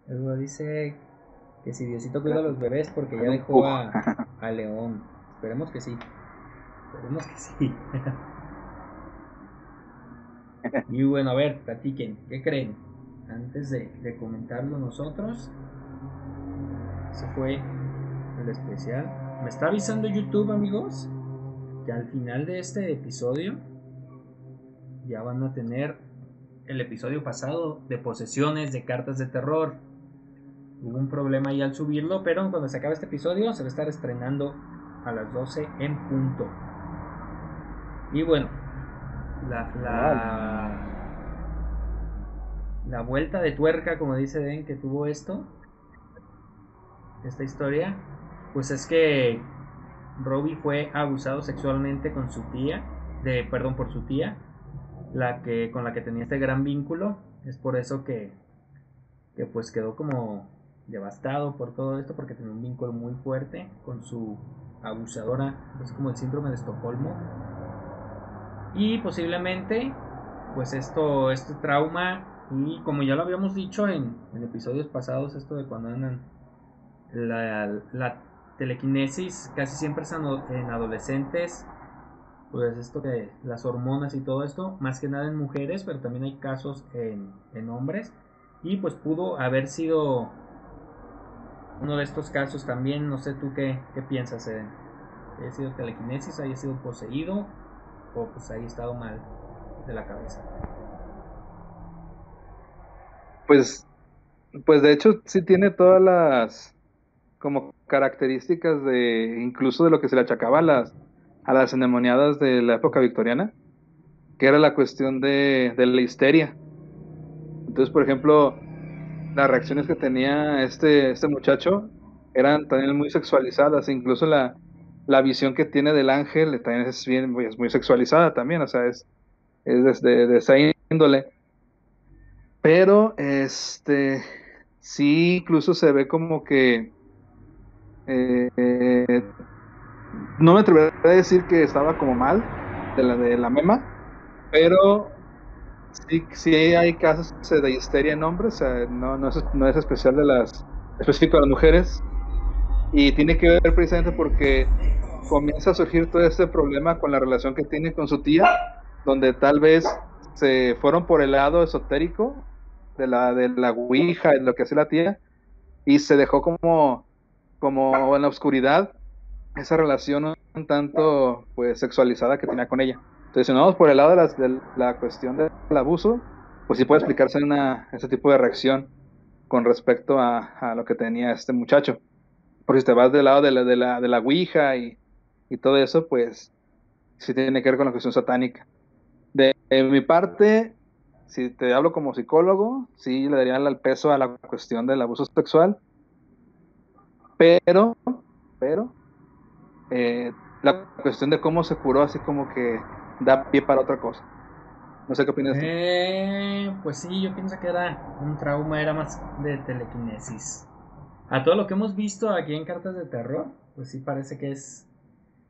Luego dice que si Diosito cuida a los bebés porque ya dejó a, *laughs* a León. Esperemos que sí. Esperemos que sí. *laughs* y bueno, a ver, platiquen, ¿qué creen? Antes de, de comentarlo nosotros. Se fue el especial. Me está avisando YouTube, amigos, que al final de este episodio ya van a tener el episodio pasado de posesiones de cartas de terror. Hubo un problema ahí al subirlo, pero cuando se acabe este episodio se va a estar estrenando a las 12 en punto. Y bueno, la, la, la vuelta de tuerca, como dice Den, que tuvo esto, esta historia, pues es que Robbie fue abusado sexualmente con su tía, de, perdón, por su tía, la que con la que tenía este gran vínculo. Es por eso que, que pues quedó como devastado por todo esto, porque tenía un vínculo muy fuerte con su abusadora, es como el síndrome de Estocolmo. Y posiblemente, pues esto, este trauma, y como ya lo habíamos dicho en, episodios pasados, esto de cuando andan la, la telequinesis casi siempre es en adolescentes, pues esto de las hormonas y todo esto, más que nada en mujeres, pero también hay casos en, en hombres, y pues pudo haber sido uno de estos casos también, no sé tú qué, qué piensas, Eden, que haya sido telequinesis, haya sido poseído, o pues haya estado mal de la cabeza. Pues, pues de hecho sí tiene todas las como características de incluso de lo que se le achacaba a las a las endemoniadas de la época victoriana, que era la cuestión de, de la histeria. Entonces, por ejemplo, las reacciones que tenía este, este muchacho eran también muy sexualizadas, incluso la, la visión que tiene del ángel también es, bien, es muy sexualizada también, o sea, es, es desde de esa índole. Pero, este, sí, incluso se ve como que, eh, no me atrevería a decir que estaba como mal de la de la mema, pero sí, sí hay casos de histeria en hombres, no, no, es, no es especial de las, específico de las mujeres, y tiene que ver precisamente porque comienza a surgir todo este problema con la relación que tiene con su tía, donde tal vez se fueron por el lado esotérico de la de la ouija, lo que hace la tía, y se dejó como, como en la oscuridad esa relación un tanto pues sexualizada que tenía con ella. Entonces, si nos vamos por el lado de, las, de la cuestión del abuso, pues sí puede explicarse una, ese tipo de reacción con respecto a, a, lo que tenía este muchacho. Porque si te vas del lado de la, de la, de la Ouija y, y todo eso, pues sí tiene que ver con la cuestión satánica. De, de, mi parte, si te hablo como psicólogo, sí le daría el peso a la cuestión del abuso sexual, pero, pero, eh, la cuestión de cómo se curó, así como que da pie para otra cosa. No sé qué opinas. Eh, pues sí, yo pienso que era un trauma, era más de telequinesis. A todo lo que hemos visto aquí en Cartas de Terror, pues sí parece que es,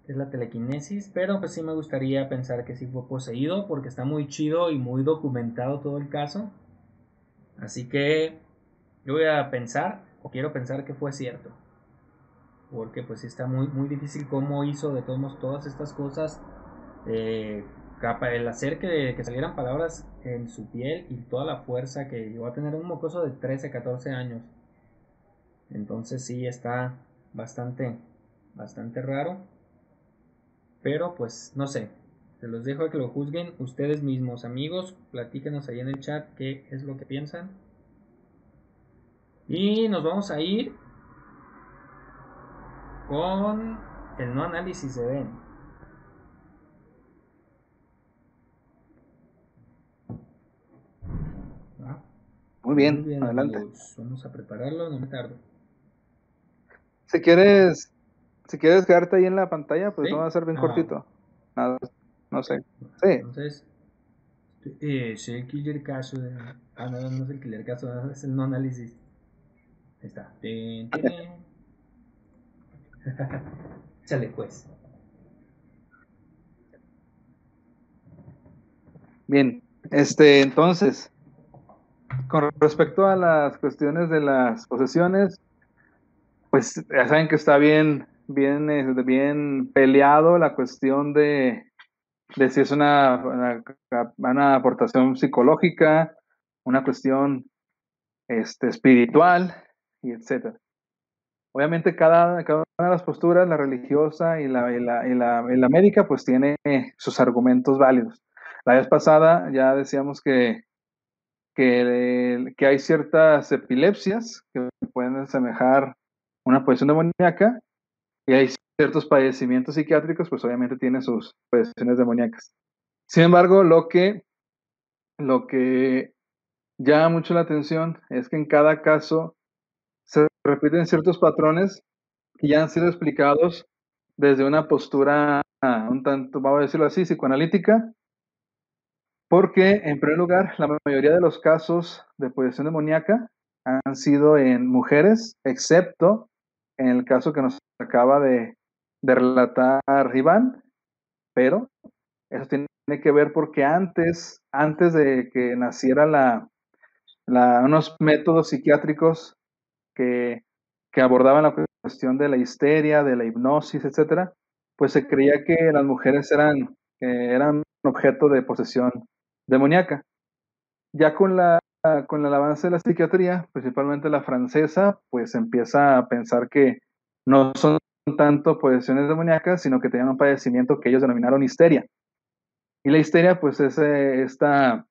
que es la telequinesis, pero pues sí me gustaría pensar que sí fue poseído porque está muy chido y muy documentado todo el caso. Así que yo voy a pensar, o quiero pensar que fue cierto. Porque pues está muy, muy difícil cómo hizo de todos modos todas estas cosas. Eh, el hacer que, que, salieran palabras en su piel y toda la fuerza que llegó a tener un mocoso de 13, 14 años. Entonces sí está bastante, bastante raro. Pero pues no sé, se los dejo a que lo juzguen ustedes mismos, amigos. Platíquenos ahí en el chat qué es lo que piensan. Y nos vamos a ir con el no análisis de Ben. Muy bien, Muy bien adelante. Amigos. Vamos a prepararlo, no me tardo. Si quieres, si quieres quedarte ahí en la pantalla, pues ¿Sí? no va a ser bien ah. cortito. Nada, no sé. Sí. Entonces, eh, el killer caso de... Ah, no, no es el killer caso, es el no análisis. Ahí está. Ten, ten. *laughs* Chale pues. Bien, este, entonces, con respecto a las cuestiones de las posesiones, pues ya saben que está bien, bien, este, bien peleado la cuestión de, de si es una, una, una, aportación psicológica, una cuestión este, espiritual, y etcétera. Obviamente cada, cada, una de las posturas, la religiosa y la, la, la, la médica, pues tiene sus argumentos válidos. La vez pasada ya decíamos que que, que, hay ciertas epilepsias que pueden asemejar una posesión demoníaca y hay ciertos padecimientos psiquiátricos, pues obviamente tienen sus posesiones demoníacas. Sin embargo, lo que, lo que llama mucho la atención es que en cada caso repiten ciertos patrones que ya han sido explicados desde una postura un tanto, vamos a decirlo así, psicoanalítica, porque, en primer lugar, la mayoría de los casos de posesión demoníaca han sido en mujeres, excepto en el caso que nos acaba de, de relatar Iván, pero eso tiene que ver porque antes, antes de que naciera la, la, unos métodos psiquiátricos que, que abordaban la cuestión de la histeria, de la hipnosis, etcétera, pues se creía que las mujeres eran, eh, eran objeto de posesión demoníaca. Ya con la con el avance de la psiquiatría, principalmente la francesa, pues empieza a pensar que no son tanto posesiones demoníacas, sino que tenían un padecimiento que ellos denominaron histeria. Y la histeria, pues es esta,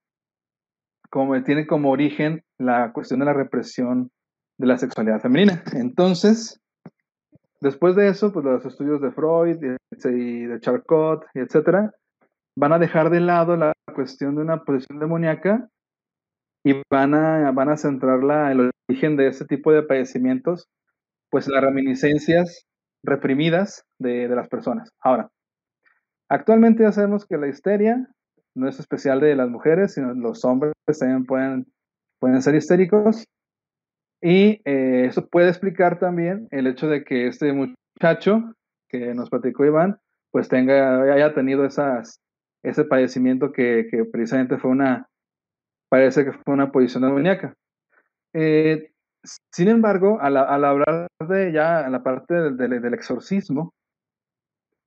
como tiene como origen la cuestión de la represión de la sexualidad femenina. Entonces, después de eso, pues los estudios de Freud y de Charcot, y etcétera, van a dejar de lado la cuestión de una posesión demoníaca y van a, van a centrarla en el origen de ese tipo de padecimientos, pues las reminiscencias reprimidas de, de las personas. Ahora, actualmente ya sabemos que la histeria no es especial de las mujeres, sino los hombres también pueden, pueden ser histéricos. Y eh, eso puede explicar también el hecho de que este muchacho que nos platicó Iván, pues tenga, haya tenido esas, ese padecimiento que, precisamente fue una, parece que fue una posición demoníaca. Eh, sin embargo, al, hablar de ya la parte del, del, del, exorcismo,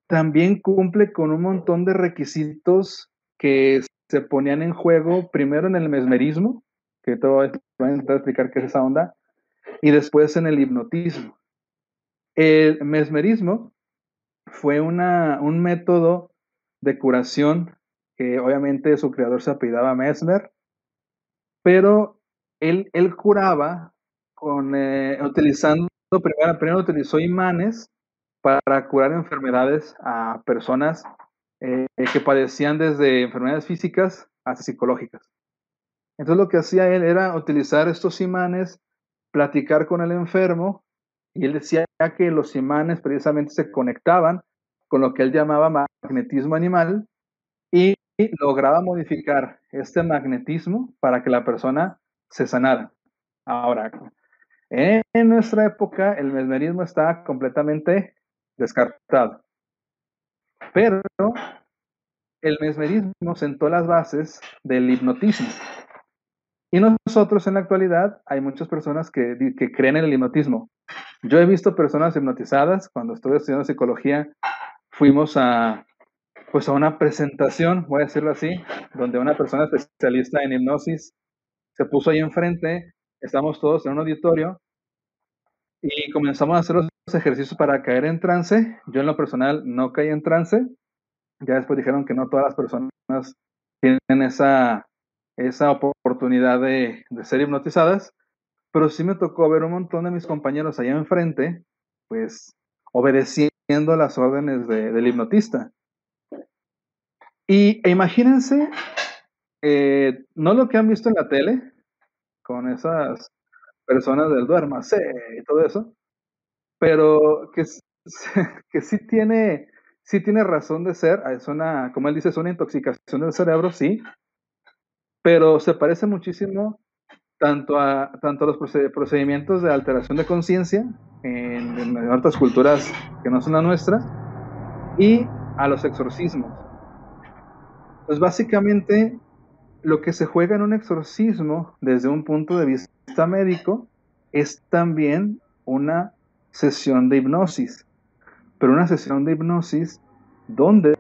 también cumple con un montón de requisitos que se ponían en juego primero en el mesmerismo, que todo voy a intentar explicar qué es esa onda, y después en el hipnotismo. El mesmerismo fue una, un método de curación que obviamente su creador se apellidaba Mesmer, pero él, él curaba con, eh, utilizando, primero, primero utilizó imanes para curar enfermedades a personas eh, que padecían desde enfermedades físicas hasta psicológicas. Entonces lo que hacía él era utilizar estos imanes, platicar con el enfermo, y él decía que los imanes precisamente se conectaban con lo que él llamaba magnetismo animal y lograba modificar este magnetismo para que la persona se sanara. Ahora, en nuestra época el mesmerismo está completamente descartado. Pero el mesmerismo sentó las bases del hipnotismo. Y nosotros en la actualidad hay muchas personas que, que, creen en el hipnotismo. Yo he visto personas hipnotizadas. Cuando estuve estudiando psicología, fuimos a, pues a una presentación, voy a decirlo así, donde una persona especialista en hipnosis se puso ahí enfrente. Estamos todos en un auditorio y comenzamos a hacer los ejercicios para caer en trance. Yo en lo personal no caí en trance. Ya después dijeron que no todas las personas tienen esa, esa oportunidad de, ser hipnotizadas, pero sí me tocó ver un montón de mis compañeros allá enfrente, pues obedeciendo las órdenes del hipnotista. Y e imagínense, eh, no lo que han visto en la tele, con esas personas del duérmase y todo eso, pero que, *laughs* que sí tiene, sí tiene razón de ser, es una, como él dice, es una intoxicación del cerebro, sí, pero se parece muchísimo tanto a, tanto a los procedimientos de alteración de conciencia en, en, otras culturas que no son la nuestra y a los exorcismos. Pues básicamente lo que se juega en un exorcismo desde un punto de vista médico es también una sesión de hipnosis, pero una sesión de hipnosis donde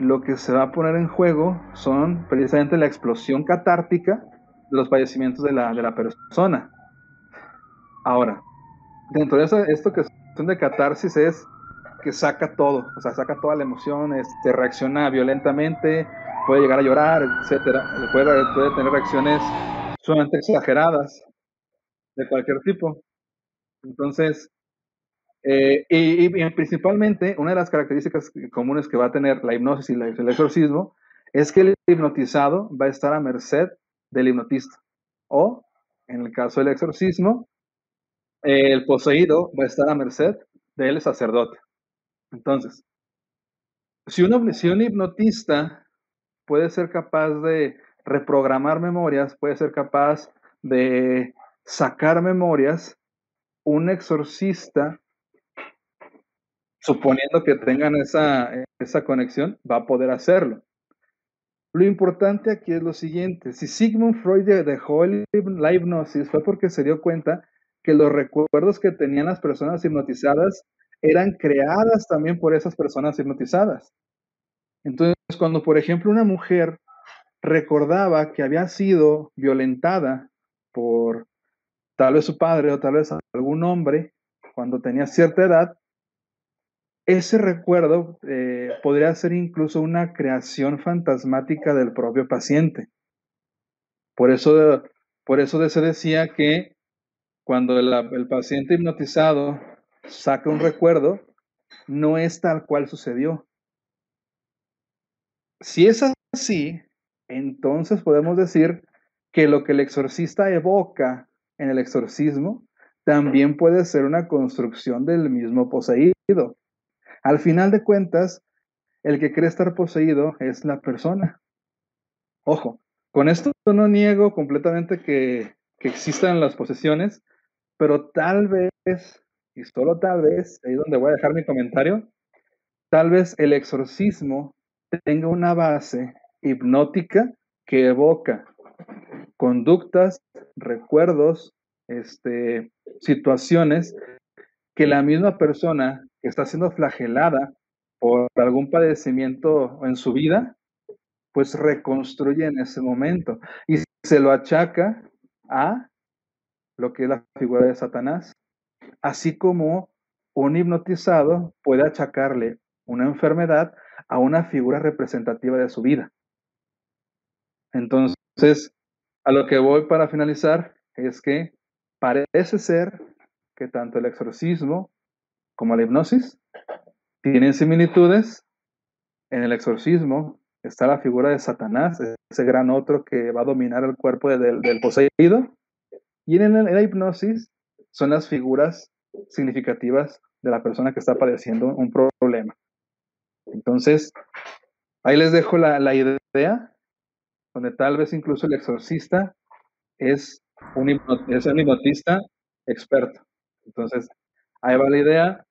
lo que se va a poner en juego son precisamente la explosión catártica de los padecimientos de la, de la persona. Ahora, dentro de eso, esto que son de catarsis es que saca todo, o sea, saca toda la emoción, este, reacciona violentamente, puede llegar a llorar, etcétera, puede, puede tener reacciones sumamente exageradas de cualquier tipo. Entonces, eh, y, principalmente, una de las características comunes que va a tener la hipnosis y el exorcismo es que el hipnotizado va a estar a merced del hipnotista. O, en el caso del exorcismo, el poseído va a estar a merced del sacerdote. Entonces, si, si un hipnotista puede ser capaz de reprogramar memorias, puede ser capaz de sacar memorias, un exorcista, suponiendo que tengan esa, esa conexión, va a poder hacerlo. Lo importante aquí es lo siguiente, si Sigmund Freud dejó la hipnosis fue porque se dio cuenta que los recuerdos que tenían las personas hipnotizadas eran creadas también por esas personas hipnotizadas. Entonces, cuando por ejemplo una mujer recordaba que había sido violentada por tal vez su padre o tal vez algún hombre cuando tenía cierta edad, ese recuerdo eh, podría ser incluso una creación fantasmática del propio paciente. Por eso, por eso se decía que cuando el paciente hipnotizado saca un recuerdo, no es tal cual sucedió. Si es así, entonces podemos decir que lo que el exorcista evoca en el exorcismo también puede ser una construcción del mismo poseído. Al final de cuentas, el que cree estar poseído es la persona. Ojo, con esto no niego completamente que, que existan las posesiones, pero tal vez, y solo tal vez, ahí es donde voy a dejar mi comentario, tal vez el exorcismo tenga una base hipnótica que evoca conductas, recuerdos, este, situaciones que la misma persona que está siendo flagelada por algún padecimiento en su vida, pues reconstruye en ese momento y se lo achaca a lo que es la figura de Satanás, así como un hipnotizado puede achacarle una enfermedad a una figura representativa de su vida. Entonces, a lo que voy para finalizar es que parece ser que tanto el exorcismo como la hipnosis tienen similitudes. En el exorcismo está la figura de Satanás, ese gran otro que va a dominar el cuerpo del, poseído. Y en la hipnosis son las figuras significativas de la persona que está padeciendo un problema. Entonces, ahí les dejo la, la idea, donde tal vez incluso el exorcista es un, es un hipnotista experto. Entonces, ahí va la idea,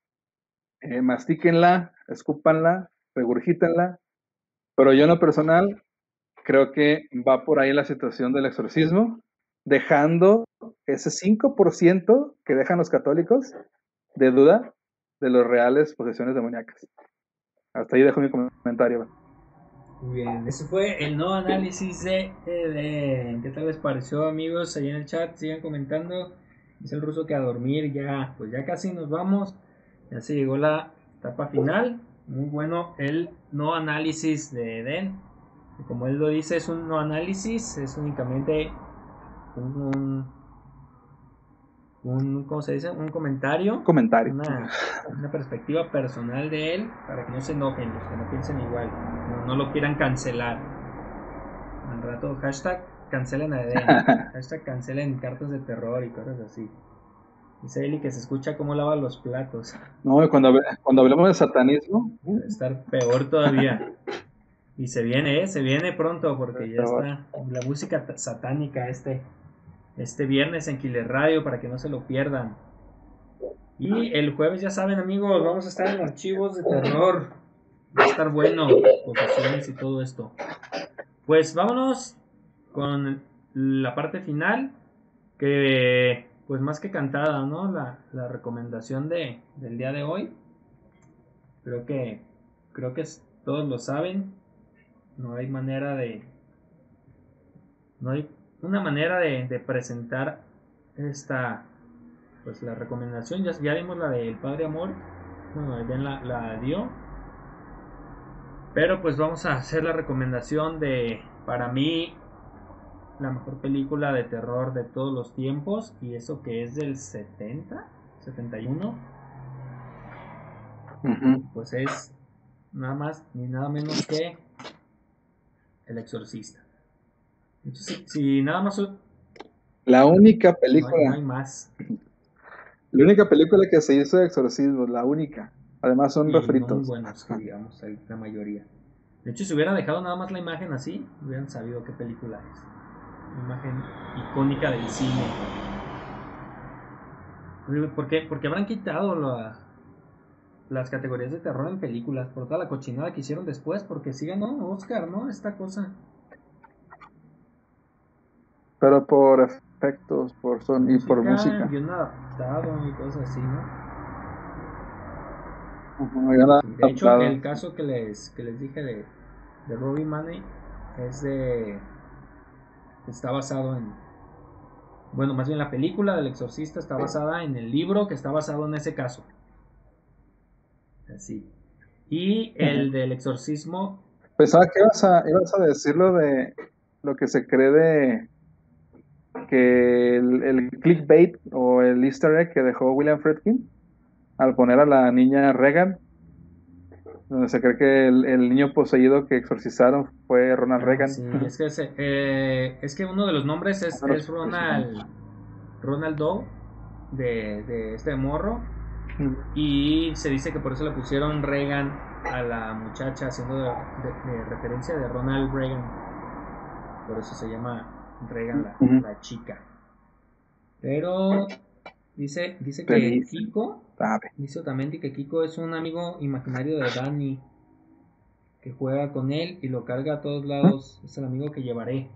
eh, mastíquenla, escúpanla, regurgítenla, pero yo en lo personal creo que va por ahí la situación del exorcismo, dejando ese 5% que dejan los católicos de duda de los reales posesiones demoníacas. Hasta ahí dejo mi comentario. Muy bien, ese fue el no análisis de, de, ¿Qué tal les pareció, amigos? Ahí en el chat, sigan comentando. Dice el ruso que a dormir ya, pues ya casi nos vamos. Ya se llegó la etapa final. Muy bueno el no análisis de Eden. Como él lo dice, es un no análisis, es únicamente un un, ¿cómo se dice? Un comentario. Comentario. Una, perspectiva personal de él para que no se enojen, los que no piensen igual, no, lo quieran cancelar. Al rato, hashtag cancelen a *laughs* Eden, hashtag cancelen cartas de terror y cosas así. Dice Eli que se escucha cómo lava los platos. No, cuando, cuando hablamos de satanismo. Debe estar peor todavía. Y se viene, ¿eh? Se viene pronto porque ya está la música satánica este este viernes en Killer Radio para que no se lo pierdan. Y el jueves, ya saben, amigos, vamos a estar en archivos de terror. Va a estar bueno, confesiones y todo esto. Pues vámonos con la parte final, que pues más que cantada, ¿no? La, la recomendación de, del día de hoy. Creo que, creo que todos lo saben. No hay manera de... No hay una manera de, presentar esta, pues la recomendación, ya, ya vimos la del Padre Amor, bueno, bien la, la dio, pero pues vamos a hacer la recomendación de, para mí, la mejor película de terror de todos los tiempos, y eso que es del 70, 71, pues es nada más ni nada menos que El Exorcista. Si, nada más. La única película. No hay, más. La única película que se hizo de exorcismo, la única. Además son refritos. Muy buenos, digamos, la mayoría. De hecho, si hubieran dejado nada más la imagen así, hubieran sabido qué película es. Imagen icónica del cine. ¿Por qué? Porque habrán quitado las categorías de terror en películas por toda la cochinada que hicieron después, porque sí ganó Oscar, ¿no? Esta cosa. Pero por efectos, por son y por música. Bien adaptado y cosas así, ¿no? de hecho, el caso que les, que les dije de, de Robbie Money es de. Está basado en. Bueno, más bien la película del exorcista está basada en el libro que está basado en ese caso. Así. Y el del exorcismo. Pensaba que ibas a, ibas a decir lo de lo que se cree de que el, clickbait o el easter egg que dejó William Friedkin al poner a la niña Reagan, donde se cree que el, niño poseído que exorcizaron fue Ronald ah, Reagan. Sí, *laughs* es que, eh, es que uno de los nombres es, es Ronald, Ronald Doe, de, este morro, y se dice que por eso le pusieron Reagan a la muchacha, haciendo de referencia de Ronald Reagan. Por eso se llama Regan, la, chica. Pero dice, dice que Kiko, dice también que Kiko es un amigo imaginario de Dani, que juega con él y lo carga a todos lados. Es el amigo que llevaré.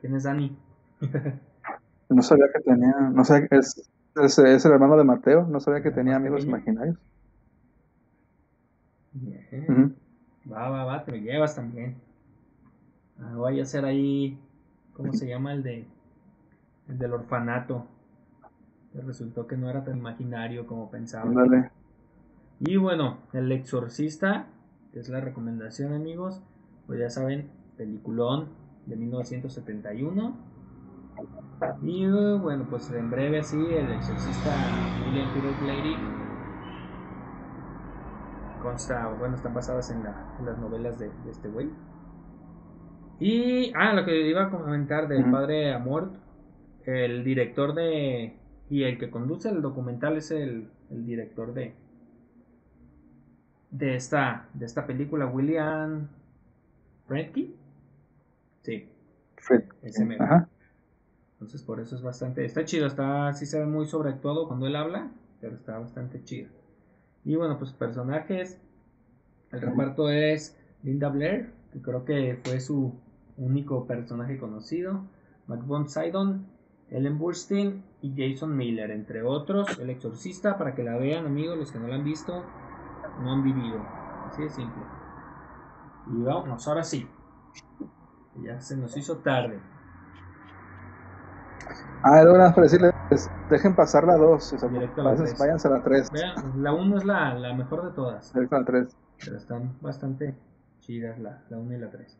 ¿Quién es Dani? *laughs* no sabía que tenía, no sé, es, es, es, el hermano de Mateo, no sabía que tenía amigos imaginarios. Va, va, va, te lo llevas también. Ah, voy a hacer ahí ¿Cómo se llama el de el del orfanato? Resultó que no era tan imaginario como pensaba. Ándale. Y bueno, El Exorcista, que es la recomendación, amigos. Pues ya saben, peliculón de 1971. Y uh, bueno, pues en breve así, El Exorcista William Peter Blatty consta, bueno, están basadas en, la- en las novelas de, de este güey. Y, ah, lo que iba a comentar del padre Amort, el director de, y el que conduce el documental es el, el director de, de esta, de esta película, William Friedkin. Sí, ese mero. Ajá. Entonces por eso es bastante, está chido, está, sí se ve muy sobre todo cuando él habla, pero está bastante chido. Y bueno, pues personajes, el reparto es Linda Blair, que creo que fue su único personaje conocido, Mac von Sydow, Ellen Burstyn y Jason Miller, entre otros, El Exorcista, para que la vean amigos, los que no la han visto, no han vivido, así de simple. Y vamos, ahora sí, ya se nos hizo tarde. Ah, era una para decirles, dejen pasar la 2, o sea, váyanse a la 3. Vean, la 1 es la, la mejor de todas. Directo a la 3. Pero están bastante chidas la, la 1 y la 3.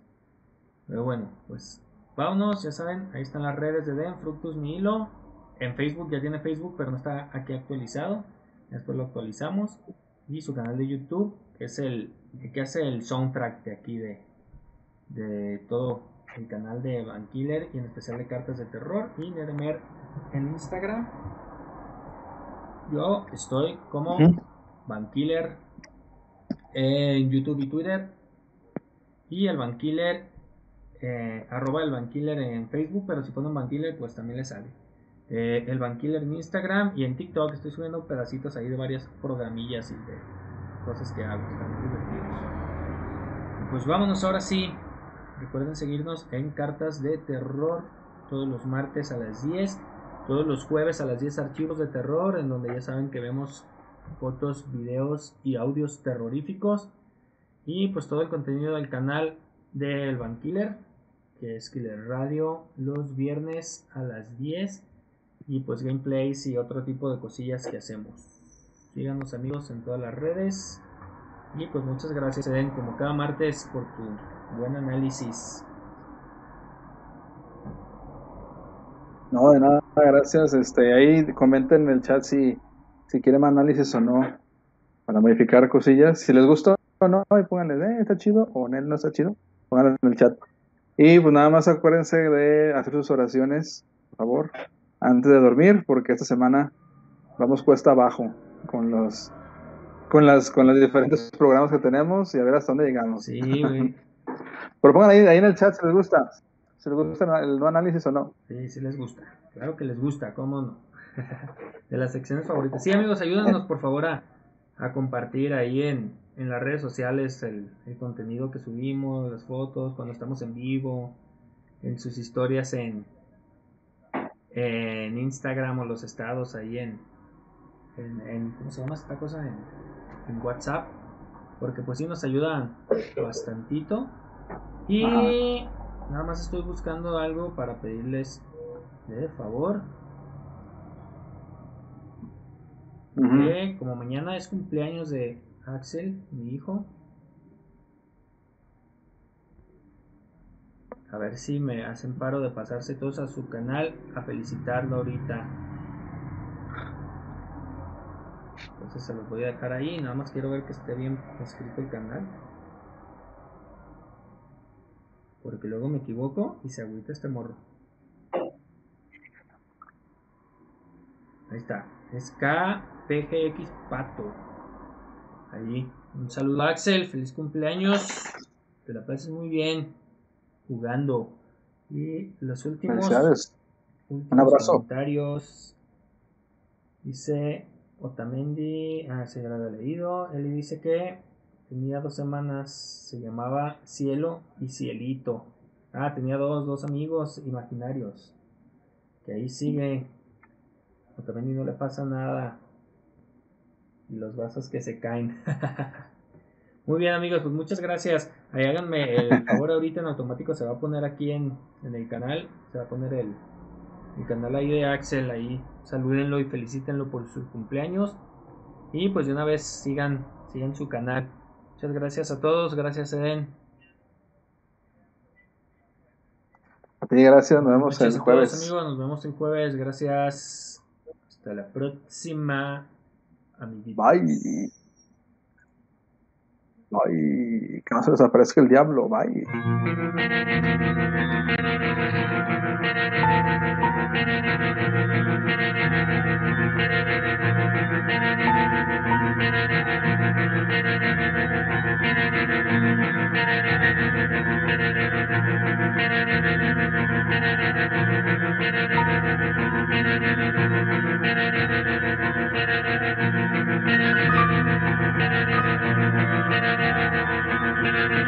Pero bueno, pues vámonos, ya saben, ahí están las redes de Den, Fructus Mi Hilo. En Facebook ya tiene Facebook, pero no está aquí actualizado. Después lo actualizamos. Y su canal de YouTube, que es el que hace el soundtrack de aquí de, de todo el canal de Van Killer y en especial de cartas de terror. Y Neremer en Instagram. Yo estoy como Ujú. Van Killer en YouTube y Twitter. Y el Bankiller, eh, arroba el Bankiller en Facebook, pero si ponen Bankiller, pues también le sale. Eh, el Bankiller en Instagram y en TikTok estoy subiendo pedacitos ahí de varias programillas y de cosas que hago, están divertidos. Pues vámonos ahora sí. Recuerden seguirnos en Cartas de Terror todos los martes a las 10, todos los jueves a las 10 archivos de terror, en donde ya saben que vemos fotos, videos y audios terroríficos. Y pues todo el contenido del canal del Van Killer, que es Killer Radio, los viernes a las 10. Y pues gameplays y otro tipo de cosillas que hacemos. Síganos amigos en todas las redes. Y pues muchas gracias Eden como cada martes por tu buen análisis. No, de nada, gracias. Este, ahí comenten en el chat si, si quieren más análisis o no, para modificar cosillas. Si les gustó o no, pónganle, eh, está chido, o no, no está chido, pónganlo en el chat. Y pues nada más acuérdense de hacer sus oraciones, por favor, antes de dormir, porque esta semana vamos cuesta abajo con los con las con los diferentes programas que tenemos y a ver hasta dónde llegamos. Sí, güey. *laughs* Pero pongan ahí, ahí en el chat si les gusta, si les gusta el no análisis o no. Sí, sí les gusta. Claro que les gusta, cómo no. *laughs* de las secciones favoritas. Sí, amigos, ayúdanos por favor a, a compartir ahí en, en las redes sociales el, el contenido que subimos, las fotos, cuando estamos en vivo, en sus historias en, en Instagram o los estados ahí en, en, en- ¿cómo se llama esta cosa? En, en WhatsApp. Porque pues sí nos ayudan bastantito. Y nada más estoy buscando algo para pedirles de favor. Como mañana es cumpleaños de Axel, mi hijo. A ver si me hacen paro de pasarse todos a su canal a felicitarlo ahorita. Entonces se los voy a dejar ahí. Nada más quiero ver que esté bien escrito el canal. Porque luego me equivoco y se agüita este morro. Ahí está. Es KPGX Pato. Ahí. Un saludo a Axel. Feliz cumpleaños. Que la pases muy bien. Jugando. Y los últimos, últimos Un abrazo. comentarios. Dice Otamendi. Ah, se lo había leído. Él dice que tenía dos semanas. Se llamaba Cielo y Cielito. Ah, tenía dos, dos amigos imaginarios. Que ahí sigue. Otamendi no le pasa nada. Y los vasos que se caen. *laughs* Muy bien amigos, pues muchas gracias. Ahí háganme el favor ahorita en automático se va a poner aquí en, en el canal. Se va a poner el, el canal ahí de Axel, ahí salúdenlo y felicítenlo por su cumpleaños. Y pues de una vez sigan, sigan su canal. Muchas gracias a todos, gracias Eden. A ti gracias, nos vemos Gracias el jueves. todos, amigos, nos vemos el jueves, gracias. Hasta la próxima, amiguitos. Bye. Bye. Que no se les aparezca el diablo. Bye. Thank you.